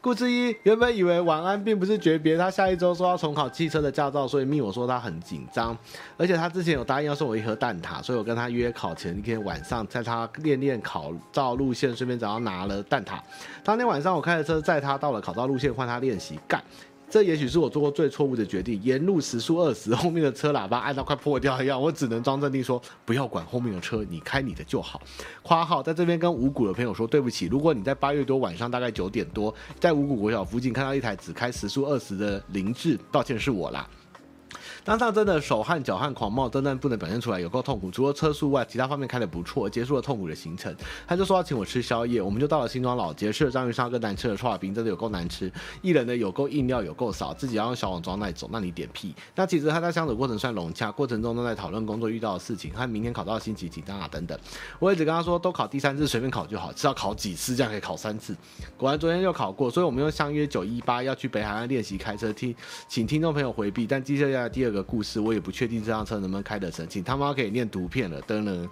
故事一，原本以为晚安并不是诀别，他下一周说要重考汽车的驾照，所以密我说他很紧张，而且他之前有答应要送我一盒蛋挞，所以我跟他约考前一天晚上，在他练练考照路线，顺便找他拿了蛋挞。当天晚上我开着车载他到了考照路线，换他练习干。这也许是我做过最错误的决定。沿路时速二十，后面的车喇叭按到快破掉一样，我只能装镇定说：“不要管后面的车，你开你的就好。”括号在这边跟五谷的朋友说对不起。如果你在八月多晚上大概九点多，在五谷国小附近看到一台只开时速二十的凌志，道歉是我啦。当上真的手汗脚汗狂冒，真的不能表现出来，有够痛苦。除了车速外，其他方面开得不错，结束了痛苦的行程。他就说要请我吃宵夜，我们就到了新庄老街，吃了章鱼烧跟难吃的剉冰，真的有够难吃。一人的有够硬料有够少，自己要用小网装那种，那你点屁。那其实他在相处过程算融洽，过程中都在讨论工作遇到的事情和明天考到的星期几张啊等等。我一直跟他说，都考第三次随便考就好，是要考几次这样可以考三次。果然昨天又考过，所以我们又相约九一八要去北海岸练习开车，听请听众朋友回避。但接下来第二个故事，我也不确定这辆车能不能开得成，请他妈可以念图片了，等等？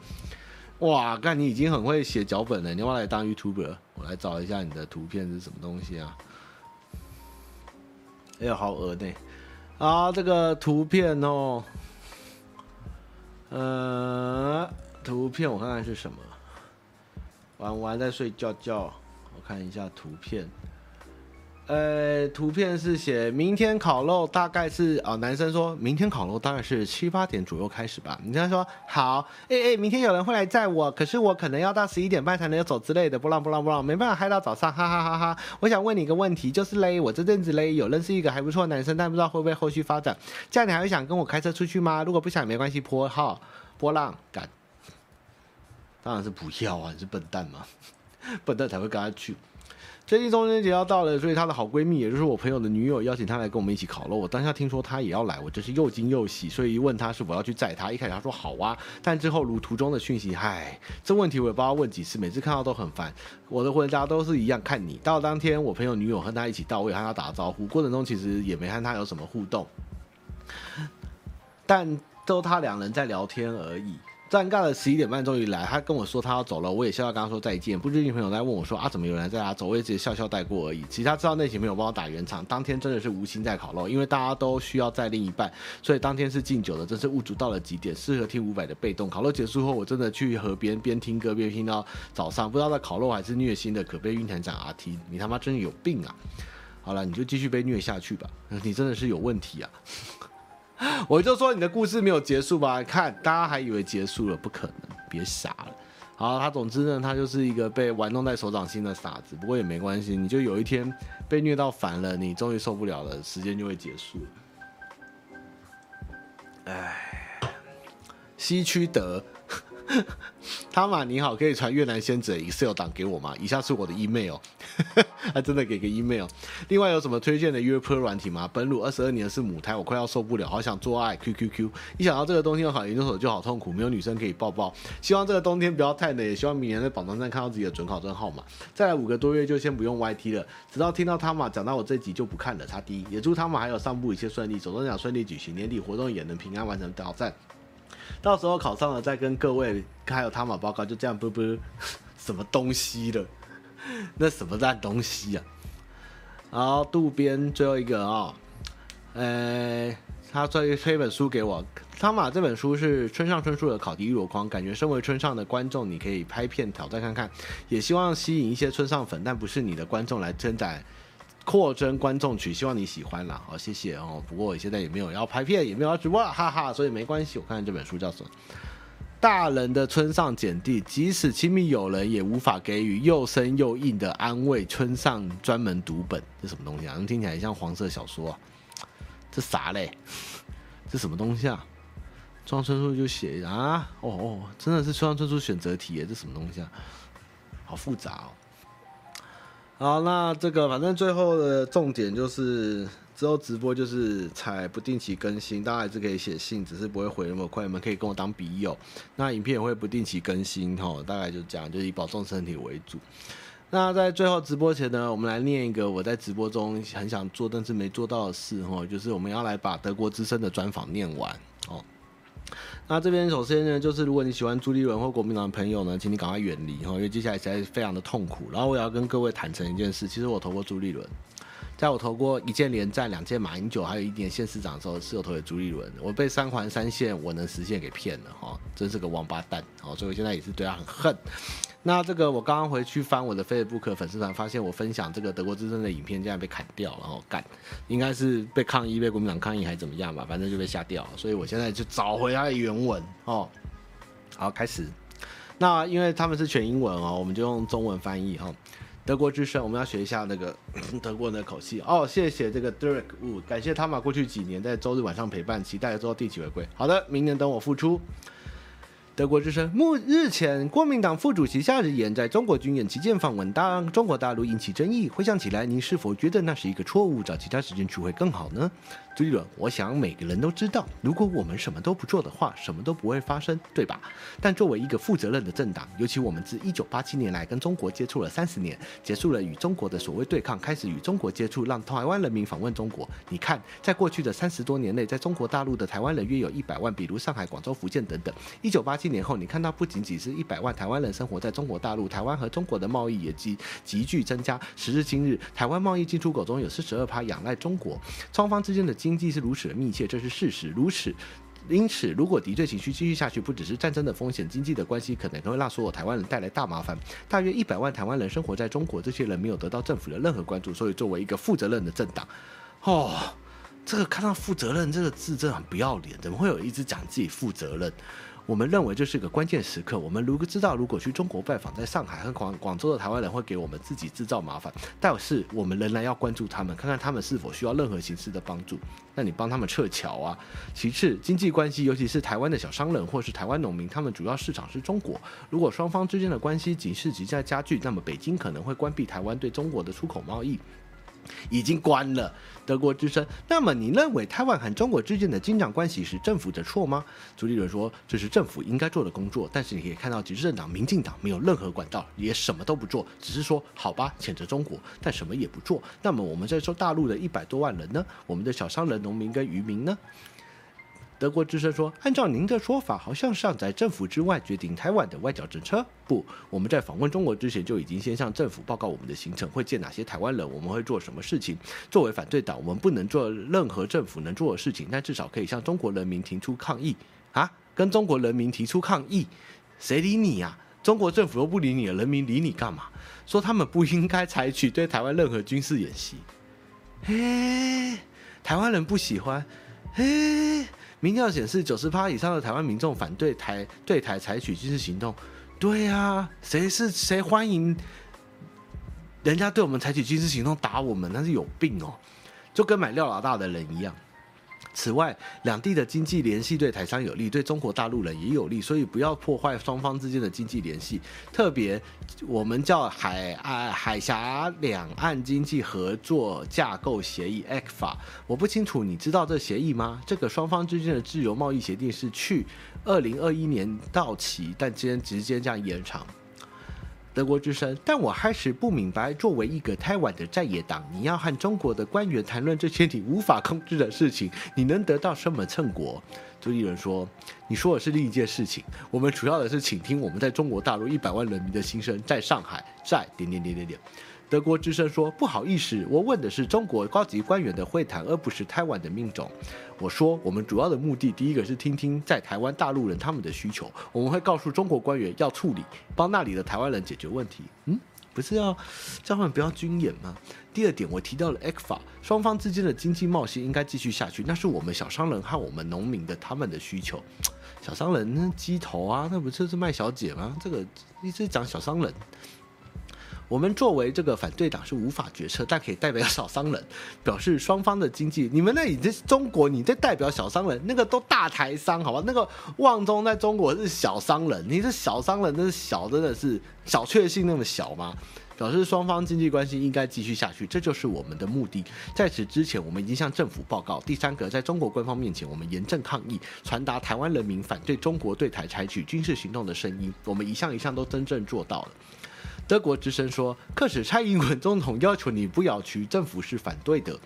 哇，干你已经很会写脚本了，你要不要来当 YouTuber？我来找一下你的图片是什么东西啊？哎呦，好恶呢！啊，这个图片哦，呃，图片我看看是什么？玩玩在睡觉觉，我看一下图片。呃，图片是写明天烤肉大概是啊、男生说明天烤肉大概是七八点左右开始吧。女生说好，哎、欸、哎，明天有人会来载我，可是我可能要到十一点半才能走之类的，不浪不浪不浪，没办法嗨到早上，哈哈哈哈。我想问你一个问题，就是嘞，我这阵子嘞有认识一个还不错的男生，但不知道会不会后续发展，这样你还会想跟我开车出去吗？如果不想没关系，泼号波浪干，当然是不要啊，你是笨蛋吗？笨蛋才会跟他去。最近中秋节要到了，所以她的好闺蜜，也就是我朋友的女友，邀请她来跟我们一起烤肉。我当下听说她也要来，我真是又惊又喜，所以一问她是否要去载她。一开始她说好啊，但之后如图中的讯息，嗨，这问题我也不知道问几次，每次看到都很烦。我的回答都是一样，看你。到当天，我朋友女友和她一起到，我也和她打招呼，过程中其实也没和她有什么互动，但都她两人在聊天而已。尴尬了，十一点半终于来，他跟我说他要走了，我也笑笑跟他说再见。不知情朋友在问我说啊，怎么有人在家走？我也只是笑笑带过而已。其他知道内情朋友帮我打圆场，当天真的是无心在烤肉，因为大家都需要在另一半，所以当天是敬酒的，真是物主到了极点，适合听五百的被动。烤肉结束后，我真的去河边边听歌边听到早上，不知道在烤肉还是虐心的，可悲晕团长阿 T，你他妈真的有病啊！好了，你就继续被虐下去吧，你真的是有问题啊！我就说你的故事没有结束吧？看大家还以为结束了，不可能，别傻了。好，他总之呢，他就是一个被玩弄在手掌心的傻子。不过也没关系，你就有一天被虐到烦了，你终于受不了了，时间就会结束。哎，西区德。汤玛你好，可以传越南仙子 Excel 档给我吗？以下是我的 email，还真的给个 email。另外有什么推荐的约炮软体吗？本乳二十二年是母胎，我快要受不了，好想做爱。Q Q Q，一想到这个冬天要考研究所就好痛苦，没有女生可以抱抱。希望这个冬天不要太冷，也希望明年在榜单上看到自己的准考证号码。再来五个多月就先不用 YT 了，直到听到汤玛讲到我这集就不看了。差第一，也祝汤玛还有上部一切顺利，走钟奖顺利举行，年底活动也能平安完成挑战。到时候考上了再跟各位还有汤玛报告，就这样啵啵，什么东西了？那什么烂东西啊？然后渡边最后一个啊、哦，呃，他推推一本书给我，汤玛这本书是村上春树的《考题一箩筐》，感觉身为村上的观众，你可以拍片挑战看看，也希望吸引一些村上粉，但不是你的观众来增长。扩增观众群，希望你喜欢啦，好，谢谢哦。不过我现在也没有要拍片，也没有要直播，哈哈，所以没关系。我看看这本书叫什么？大人的村上简地，即使亲密友人也无法给予又深又硬的安慰。村上专门读本，这什么东西啊？听起来像黄色小说啊？这啥嘞？这什么东西啊？村上春树就写啊？哦哦，真的是村上春树选择题耶？这什么东西啊？好复杂哦。好，那这个反正最后的重点就是之后直播就是才不定期更新，大家还是可以写信，只是不会回那么快。你们可以跟我当笔友。那影片也会不定期更新，吼，大概就这样，就是以保重身体为主。那在最后直播前呢，我们来念一个我在直播中很想做但是没做到的事，吼，就是我们要来把德国之声的专访念完，哦。那这边首先呢，就是如果你喜欢朱立伦或国民党的朋友呢，请你赶快远离哈，因为接下来实在是非常的痛苦。然后我也要跟各位坦诚一件事，其实我投过朱立伦，在我投过一届连战、两届马英九，还有一年县市长的时候，是有投给朱立伦。我被三环三线我能实现给骗了哈，真是个王八蛋哦，所以我现在也是对他很恨。那这个我刚刚回去翻我的 Facebook 粉丝团，发现我分享这个德国之声的影片竟然被砍掉了，然后干，应该是被抗议，被国民党抗议还是怎么样吧，反正就被下掉了。所以我现在就找回它的原文哦。好，开始。那因为他们是全英文哦，我们就用中文翻译哈。德国之声，我们要学一下那个德国的口气哦。谢谢这个 Derek Wu，感谢他们过去几年在周日晚上陪伴，期待之后定期回归。好的，明年等我复出。德国之声，目日前，国民党副主席夏日炎在中国军演期间访问当中国大陆，引起争议。回想起来，您是否觉得那是一个错误？找其他时间去会更好呢？我想每个人都知道，如果我们什么都不做的话，什么都不会发生，对吧？但作为一个负责任的政党，尤其我们自一九八七年来跟中国接触了三十年，结束了与中国的所谓对抗，开始与中国接触，让台湾人民访问中国。你看，在过去的三十多年内，在中国大陆的台湾人约有一百万，比如上海、广州、福建等等。一九八七年后，你看到不仅仅是一百万台湾人生活在中国大陆，台湾和中国的贸易也急急剧增加。时至今日，台湾贸易进出口中有四十二趴仰赖中国，双方之间的。经济是如此的密切，这是事实。如此，因此，如果敌对情绪继续下去，不只是战争的风险，经济的关系可能都会让所有台湾人带来大麻烦。大约一百万台湾人生活在中国，这些人没有得到政府的任何关注，所以作为一个负责任的政党，哦，这个看到“负责任”这个字，真的很不要脸。怎么会有一直讲自己负责任？我们认为这是个关键时刻。我们如果知道，如果去中国拜访，在上海和广广州的台湾人会给我们自己制造麻烦，但是我们仍然要关注他们，看看他们是否需要任何形式的帮助。那你帮他们撤侨啊。其次，经济关系，尤其是台湾的小商人或是台湾农民，他们主要市场是中国。如果双方之间的关系局势即将加剧，那么北京可能会关闭台湾对中国的出口贸易。已经关了。德国之声，那么你认为台湾和中国之间的紧张关系是政府的错吗？朱立伦说，这是政府应该做的工作。但是你可以看到，执政党民进党没有任何管道，也什么都不做，只是说好吧，谴责中国，但什么也不做。那么我们在说大陆的一百多万人呢？我们的小商人、农民跟渔民呢？德国之声说：“按照您的说法，好像是在政府之外决定台湾的外交政策。不，我们在访问中国之前就已经先向政府报告我们的行程，会见哪些台湾人，我们会做什么事情。作为反对党，我们不能做任何政府能做的事情，但至少可以向中国人民提出抗议啊！跟中国人民提出抗议，谁理你呀？中国政府又不理你了，人民理你干嘛？说他们不应该采取对台湾任何军事演习。嘿，台湾人不喜欢，嘿。”民调显示，九十趴以上的台湾民众反对台对台采取军事行动。对、啊，谁是谁欢迎人家对我们采取军事行动打我们？那是有病哦，就跟买廖老大的人一样。此外，两地的经济联系对台商有利，对中国大陆人也有利，所以不要破坏双方之间的经济联系。特别我们叫海岸海峡两岸经济合作架构协议 （ECFA）。我不清楚，你知道这协议吗？这个双方之间的自由贸易协定是去二零二一年到期，但今天直接这样延长。德国之声，但我还是不明白，作为一个台湾的在野党，你要和中国的官员谈论这些你无法控制的事情，你能得到什么成果？朱立伦说：“你说的是另一件事情，我们主要的是倾听我们在中国大陆一百万人民的心声，在上海，在点点点点点。”德国之声说：“不好意思，我问的是中国高级官员的会谈，而不是台湾的命种。”我说：“我们主要的目的，第一个是听听在台湾大陆人他们的需求，我们会告诉中国官员要处理，帮那里的台湾人解决问题。嗯，不是要叫他们不要军演吗？第二点，我提到了 ECFA，双方之间的经济贸易应该继续下去，那是我们小商人和我们农民的他们的需求。小商人那鸡头啊，那不就是卖小姐吗？这个一直讲小商人。”我们作为这个反对党是无法决策，但可以代表小商人，表示双方的经济。你们那已经中国，你在代表小商人，那个都大台商，好吧？那个旺中在中国是小商人，你是小商人，那是小，真的是小确幸那么小吗？表示双方经济关系应该继续下去，这就是我们的目的。在此之前，我们已经向政府报告。第三个，在中国官方面前，我们严正抗议，传达台湾人民反对中国对台采取军事行动的声音。我们一项一项都真正做到了。德国之声说：“克使蔡英文总统要求你不要去，政府是反对的，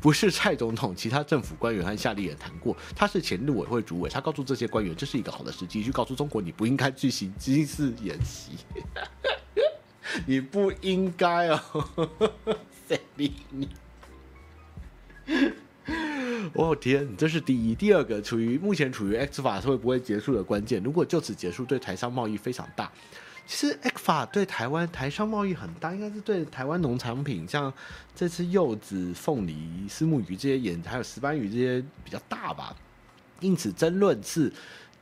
不是蔡总统，其他政府官员和夏立言谈过。他是前陆委会主委，他告诉这些官员，这是一个好的时机，去告诉中国你不应该进行军事演习，你不应该哦，谁理你？我天，这是第一，第二个，处于目前处于 X 法会不会结束的关键，如果就此结束，对台商贸易非常大。”其实 ECFA 对台湾台商贸易很大，应该是对台湾农产品，像这次柚子、凤梨、虱目鱼这些盐，还有石斑鱼这些比较大吧。因此争论是，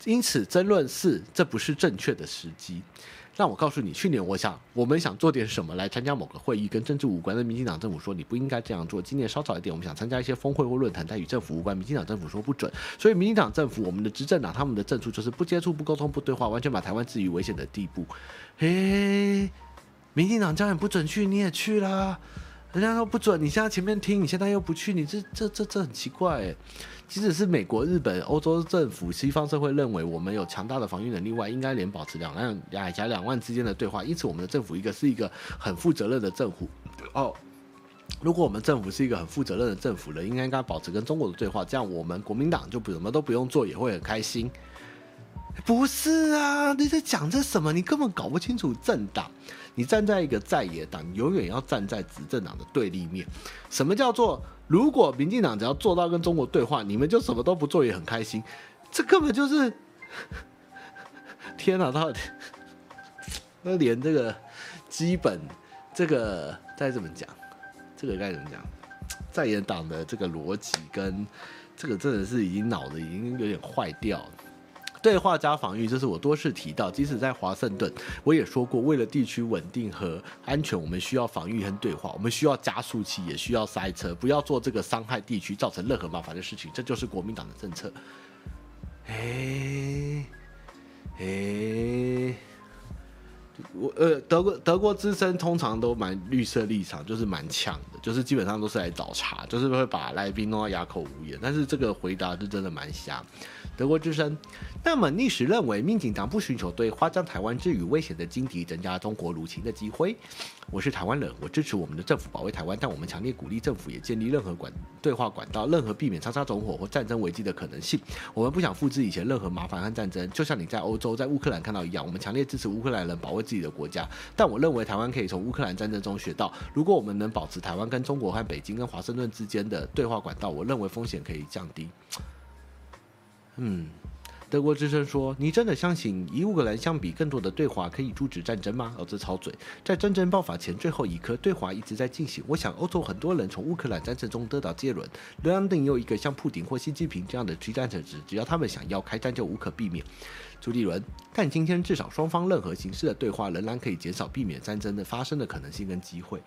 因此争论是，这不是正确的时机。那我告诉你，去年我想我们想做点什么来参加某个会议，跟政治无关的民进党政府说你不应该这样做。今年稍早一点，我们想参加一些峰会或论坛，但与政府无关，民进党政府说不准。所以民进党政府，我们的执政党他们的政策就是不接触、不沟通、不对话，完全把台湾置于危险的地步。嘿，民进党叫你不准去，你也去了。人家说不准，你现在前面听，你现在又不去，你这这这这很奇怪哎。即使是美国、日本、欧洲政府、西方社会认为我们有强大的防御能力外，应该连保持两岸海峡两岸之间的对话。因此，我们的政府一个是一个很负责任的政府哦。如果我们政府是一个很负责任的政府了，应该应该保持跟中国的对话，这样我们国民党就什么都不用做，也会很开心。不是啊，你在讲这什么？你根本搞不清楚政党。你站在一个在野党，永远要站在执政党的对立面。什么叫做如果民进党只要做到跟中国对话，你们就什么都不做也很开心？这根本就是 天哪！到底那连这个基本这个再怎么讲？这个该怎么讲？在野党的这个逻辑跟这个真的是已经脑子已经有点坏掉了。对话加防御，这是我多次提到。即使在华盛顿，我也说过，为了地区稳定和安全，我们需要防御和对话。我们需要加速器，也需要塞车，不要做这个伤害地区、造成任何麻烦的事情。这就是国民党的政策。哎，哎。我呃，德国德国之声通常都蛮绿色立场，就是蛮呛的，就是基本上都是来找茬，就是会把来宾弄到哑口无言。但是这个回答是真的蛮瞎。德国之声，那么历史认为，民进党不寻求对夸张台湾置于危险的境地，增加中国入侵的机会。我是台湾人，我支持我们的政府保卫台湾，但我们强烈鼓励政府也建立任何管对话管道，任何避免擦枪走火或战争危机的可能性。我们不想复制以前任何麻烦和战争，就像你在欧洲在乌克兰看到一样。我们强烈支持乌克兰人保卫。自己的国家，但我认为台湾可以从乌克兰战争中学到，如果我们能保持台湾跟中国和北京跟华盛顿之间的对话管道，我认为风险可以降低。嗯，德国之声说：“你真的相信以乌克兰相比，更多的对话可以阻止战争吗？”儿子吵嘴，在战争爆发前最后一刻，对话一直在进行。我想欧洲很多人从乌克兰战争中得到结论：伦敦定有一个像普丁或习近平这样的决战者，只要他们想要开战，就无可避免。朱立伦，但今天至少双方任何形式的对话仍然可以减少避免战争的发生的可能性跟机会。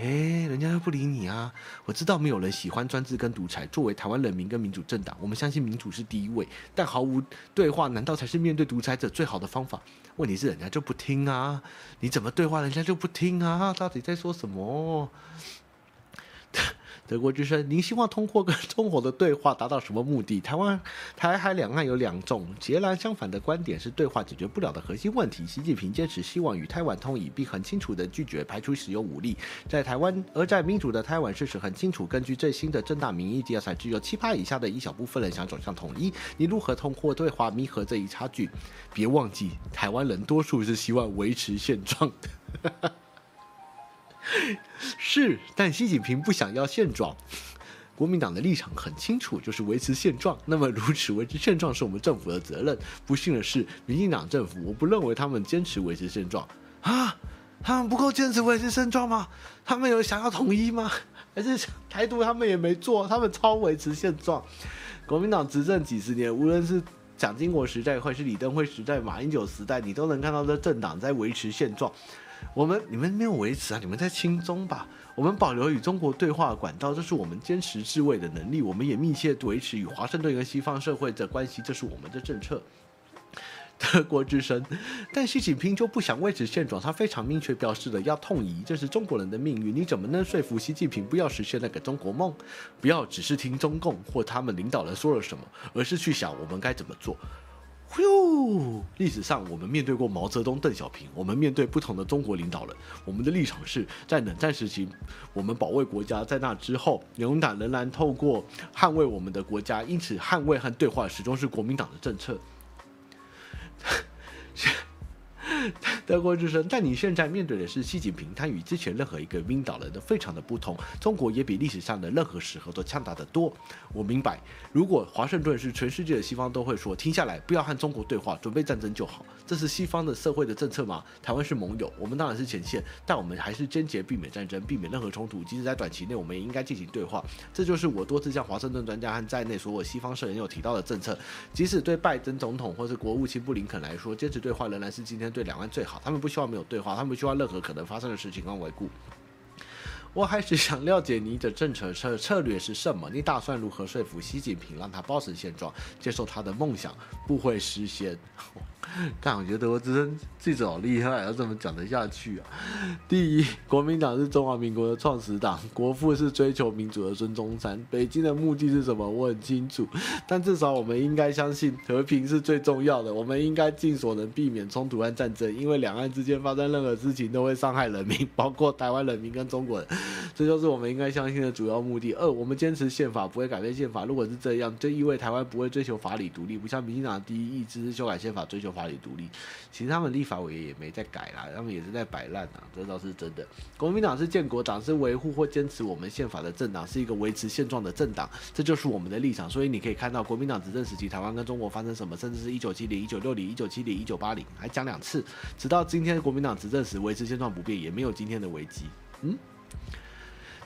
诶，人家又不理你啊！我知道没有人喜欢专制跟独裁。作为台湾人民跟民主政党，我们相信民主是第一位，但毫无对话难道才是面对独裁者最好的方法？问题是人家就不听啊！你怎么对话，人家就不听啊！到底在说什么？德国之声，您希望通过跟中国的对话达到什么目的？台湾、台海两岸有两种截然相反的观点，是对话解决不了的核心问题。习近平坚持希望与台湾通以，并很清楚地拒绝排除使用武力。在台湾，而在民主的台湾，事实很清楚，根据最新的政大民意调查，只有七趴以下的一小部分人想走向统一。你如何通过对话弥合这一差距？别忘记，台湾人多数是希望维持现状的。是，但习近平不想要现状。国民党的立场很清楚，就是维持现状。那么，如此维持现状是我们政府的责任。不幸的是，民进党政府，我不认为他们坚持维持现状啊。他们不够坚持维持现状吗？他们有想要统一吗？还是台独他们也没做，他们超维持现状。国民党执政几十年，无论是蒋经国时代，或是李登辉时代、马英九时代，你都能看到这政党在维持现状。我们你们没有维持啊，你们在亲中吧？我们保留与中国对话管道，这是我们坚持自卫的能力。我们也密切维持与华盛顿跟西方社会的关系，这是我们的政策。德国之声，但习近平就不想维持现状，他非常明确表示了要统一，这是中国人的命运。你怎么能说服习近平不要实现那个中国梦？不要只是听中共或他们领导人说了什么，而是去想我们该怎么做。哟，历史上我们面对过毛泽东、邓小平，我们面对不同的中国领导人，我们的立场是在冷战时期，我们保卫国家；在那之后，勇党仍然透过捍卫我们的国家，因此捍卫和对话始终是国民党的政策。德国之声，但你现在面对的是习近平，他与之前任何一个领导人都非常的不同。中国也比历史上的任何时候都强大得多。我明白，如果华盛顿是全世界的西方都会说停下来，不要和中国对话，准备战争就好。这是西方的社会的政策吗？台湾是盟友，我们当然是前线，但我们还是坚决避免战争，避免任何冲突。即使在短期内，我们也应该进行对话。这就是我多次向华盛顿专家和在内所有西方社人有提到的政策。即使对拜登总统或是国务卿布林肯来说，坚持对话仍然是今天对两岸最好。他们不希望没有对话，他们不希望任何可能发生的事情让维固。我还是想了解你的政策策策略是什么？你打算如何说服习近平让他保持现状，接受他的梦想不会实现？但我觉得德国之声记者好厉害，要怎么讲得下去啊？第一，国民党是中华民国的创始党，国父是追求民主的孙中山。北京的目的是什么？我很清楚，但至少我们应该相信和平是最重要的。我们应该尽所能避免冲突和战争，因为两岸之间发生任何事情都会伤害人民，包括台湾人民跟中国人。这就是我们应该相信的主要目的。二，我们坚持宪法不会改变宪法。如果是这样，就意味台湾不会追求法理独立，不像民进党第一意志是修改宪法，追求法理独立。其实他们立法委员也没在改啦，他们也是在摆烂啊，这倒是真的。国民党是建国党，是维护或坚持我们宪法的政党，是一个维持现状的政党，这就是我们的立场。所以你可以看到，国民党执政时期，台湾跟中国发生什么，甚至是一九七零、一九六零、一九七零、一九八零，还讲两次，直到今天国民党执政时维持现状不变，也没有今天的危机。嗯。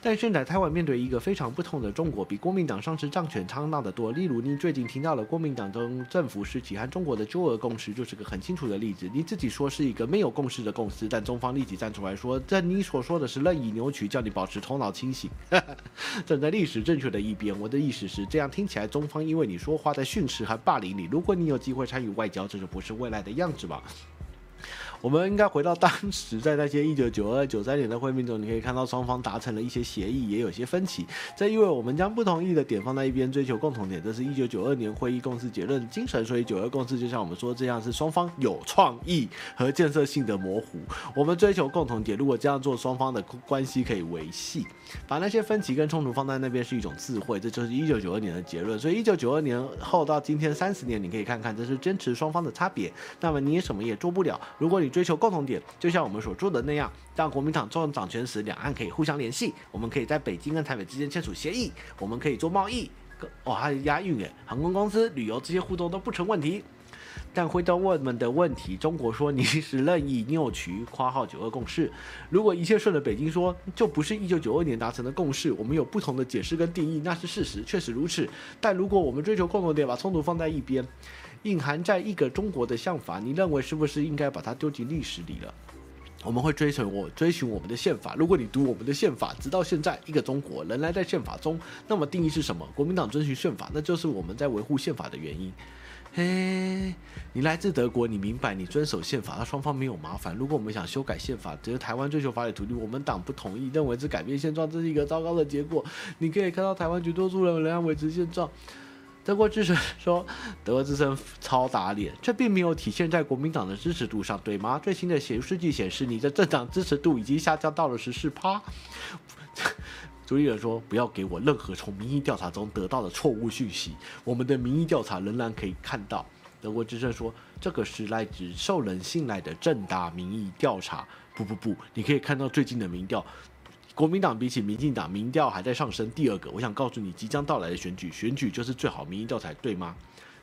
但现在台湾面对一个非常不同的中国，比国民党上次掌权长大得多。例如，你最近听到了国民党中政府时期和中国的九二共识，就是个很清楚的例子。你自己说是一个没有共识的共识，但中方立即站出来说，这你所说的是任意扭曲，叫你保持头脑清醒，站在历史正确的一边。我的意思是，这样听起来，中方因为你说话在训斥和霸凌你。如果你有机会参与外交，这就不是未来的样子吧？我们应该回到当时，在那些一九九二、九三年的会面中，你可以看到双方达成了一些协议，也有些分歧。这意味我们将不同意的点放在一边，追求共同点。这是一九九二年会议共识结论精神。所以九二共识就像我们说这样，是双方有创意和建设性的模糊。我们追求共同点，如果这样做，双方的关系可以维系。把那些分歧跟冲突放在那边是一种智慧。这就是一九九二年的结论。所以一九九二年后到今天三十年，你可以看看，这是坚持双方的差别。那么你也什么也做不了。如果你追求共同点，就像我们所做的那样，让国民党中央掌权时，两岸可以互相联系，我们可以在北京跟台北之间签署协议，我们可以做贸易，哦，还有押韵诶，航空公司、旅游这些互动都不成问题。但回到我们的问题，中国说你是任意扭曲，括号九二共识。如果一切顺着北京说，就不是一九九二年达成的共识，我们有不同的解释跟定义，那是事实，确实如此。但如果我们追求共同点，把冲突放在一边。隐含在一个中国的想法，你认为是不是应该把它丢进历史里了？我们会追随我追寻我们的宪法。如果你读我们的宪法，直到现在一个中国仍然在宪法中，那么定义是什么？国民党遵循宪法，那就是我们在维护宪法的原因。嘿，你来自德国，你明白你遵守宪法，那双方没有麻烦。如果我们想修改宪法，只是台湾追求法理独立，我们党不同意，认为这改变现状，这是一个糟糕的结果。你可以看到台湾绝多数人仍然维持现状。德国之声说：“德国之声超打脸，这并没有体现在国民党的支持度上，对吗？最新的显数据显示，你的政党支持度已经下降到了十四趴。”朱立伦说：“不要给我任何从民意调查中得到的错误讯息，我们的民意调查仍然可以看到。”德国之声说：“这个是来自受人信赖的政大民意调查。”不不不，你可以看到最近的民调。国民党比起民进党，民调还在上升。第二个，我想告诉你，即将到来的选举，选举就是最好民意调查，对吗？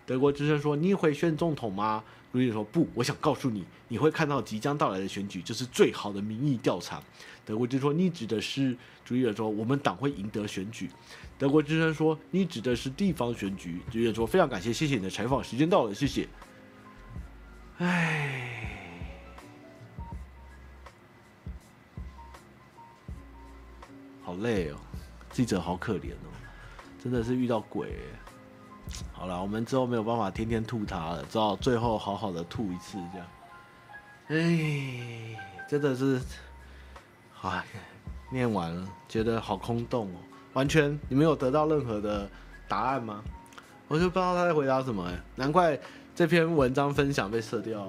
德国之声说：“你会选总统吗？”朱立伦说：“不，我想告诉你，你会看到即将到来的选举就是最好的民意调查。”德国之声说：“你指的是？”朱立伦说：“我们党会赢得选举。”德国之声说：“你指的是地方选举？”朱立伦说：“非常感谢，谢谢你的采访，时间到了，谢谢。”唉。好累哦，记者好可怜哦，真的是遇到鬼。好了，我们之后没有办法天天吐他了，只好最后好好的吐一次这样。哎，真的是，哎，念完了觉得好空洞哦，完全你没有得到任何的答案吗？我就不知道他在回答什么哎，难怪这篇文章分享被撤掉。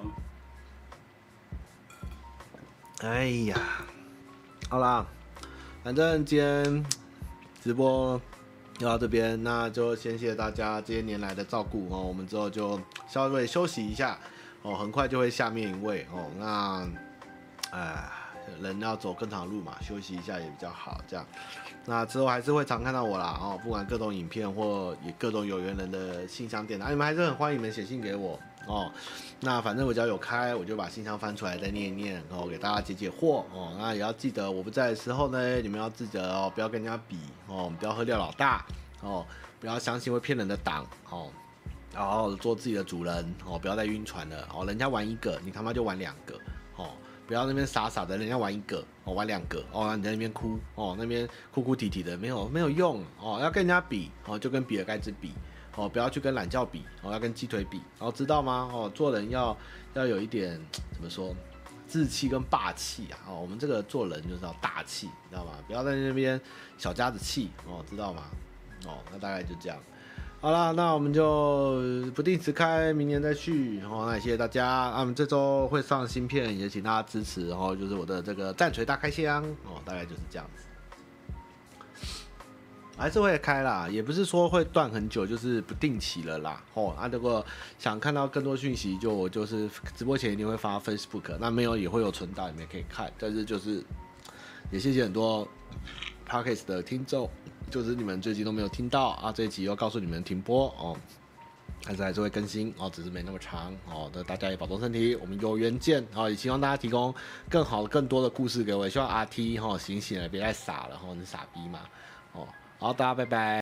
哎呀，好啦。反正今天直播就到这边，那就先谢谢大家这些年来的照顾哦。我们之后就稍微休息一下哦，很快就会下面一位哦。那哎，人要走更长的路嘛，休息一下也比较好。这样，那之后还是会常看到我啦哦，不管各种影片或也各种有缘人的信箱点，那你们还是很欢迎你们写信给我。哦，那反正我只要有开，我就把信箱翻出来再念一念，然后给大家解解惑哦。那也要记得我不在的时候呢，你们要记得哦，不要跟人家比哦，不要喝掉老大哦，不要相信会骗人的党哦，然后做自己的主人哦，不要再晕船了哦。人家玩一个，你他妈就玩两个。不要那边傻傻的，人家玩一个哦，玩两个哦，你在那边哭哦，那边哭哭啼啼的，没有没有用哦，要跟人家比哦，就跟比尔盖茨比哦，不要去跟懒觉比哦，要跟鸡腿比哦，知道吗？哦，做人要要有一点怎么说，志气跟霸气啊哦，我们这个做人就是要大气，知道吗？不要在那边小家子气哦，知道吗？哦，那大概就这样。好啦，那我们就不定时开，明年再续。然后，那也谢谢大家。啊，我们这周会上新片，也请大家支持。然后就是我的这个战锤大开箱哦，大概就是这样子。还是会开啦，也不是说会断很久，就是不定期了啦。哦，啊，如果想看到更多讯息，就我就是直播前一定会发 Facebook，那没有也会有存档，你们可以看。但是就是也谢谢很多 Podcast 的听众。就是你们最近都没有听到啊，这一集又告诉你们停播哦，但是还是会更新哦，只是没那么长哦。那大家也保重身体，我们有缘见哦，也希望大家提供更好、更多的故事给我，也希望阿 T 哈、哦、醒醒了，别再傻了哈，你傻逼嘛哦。好，大家拜拜。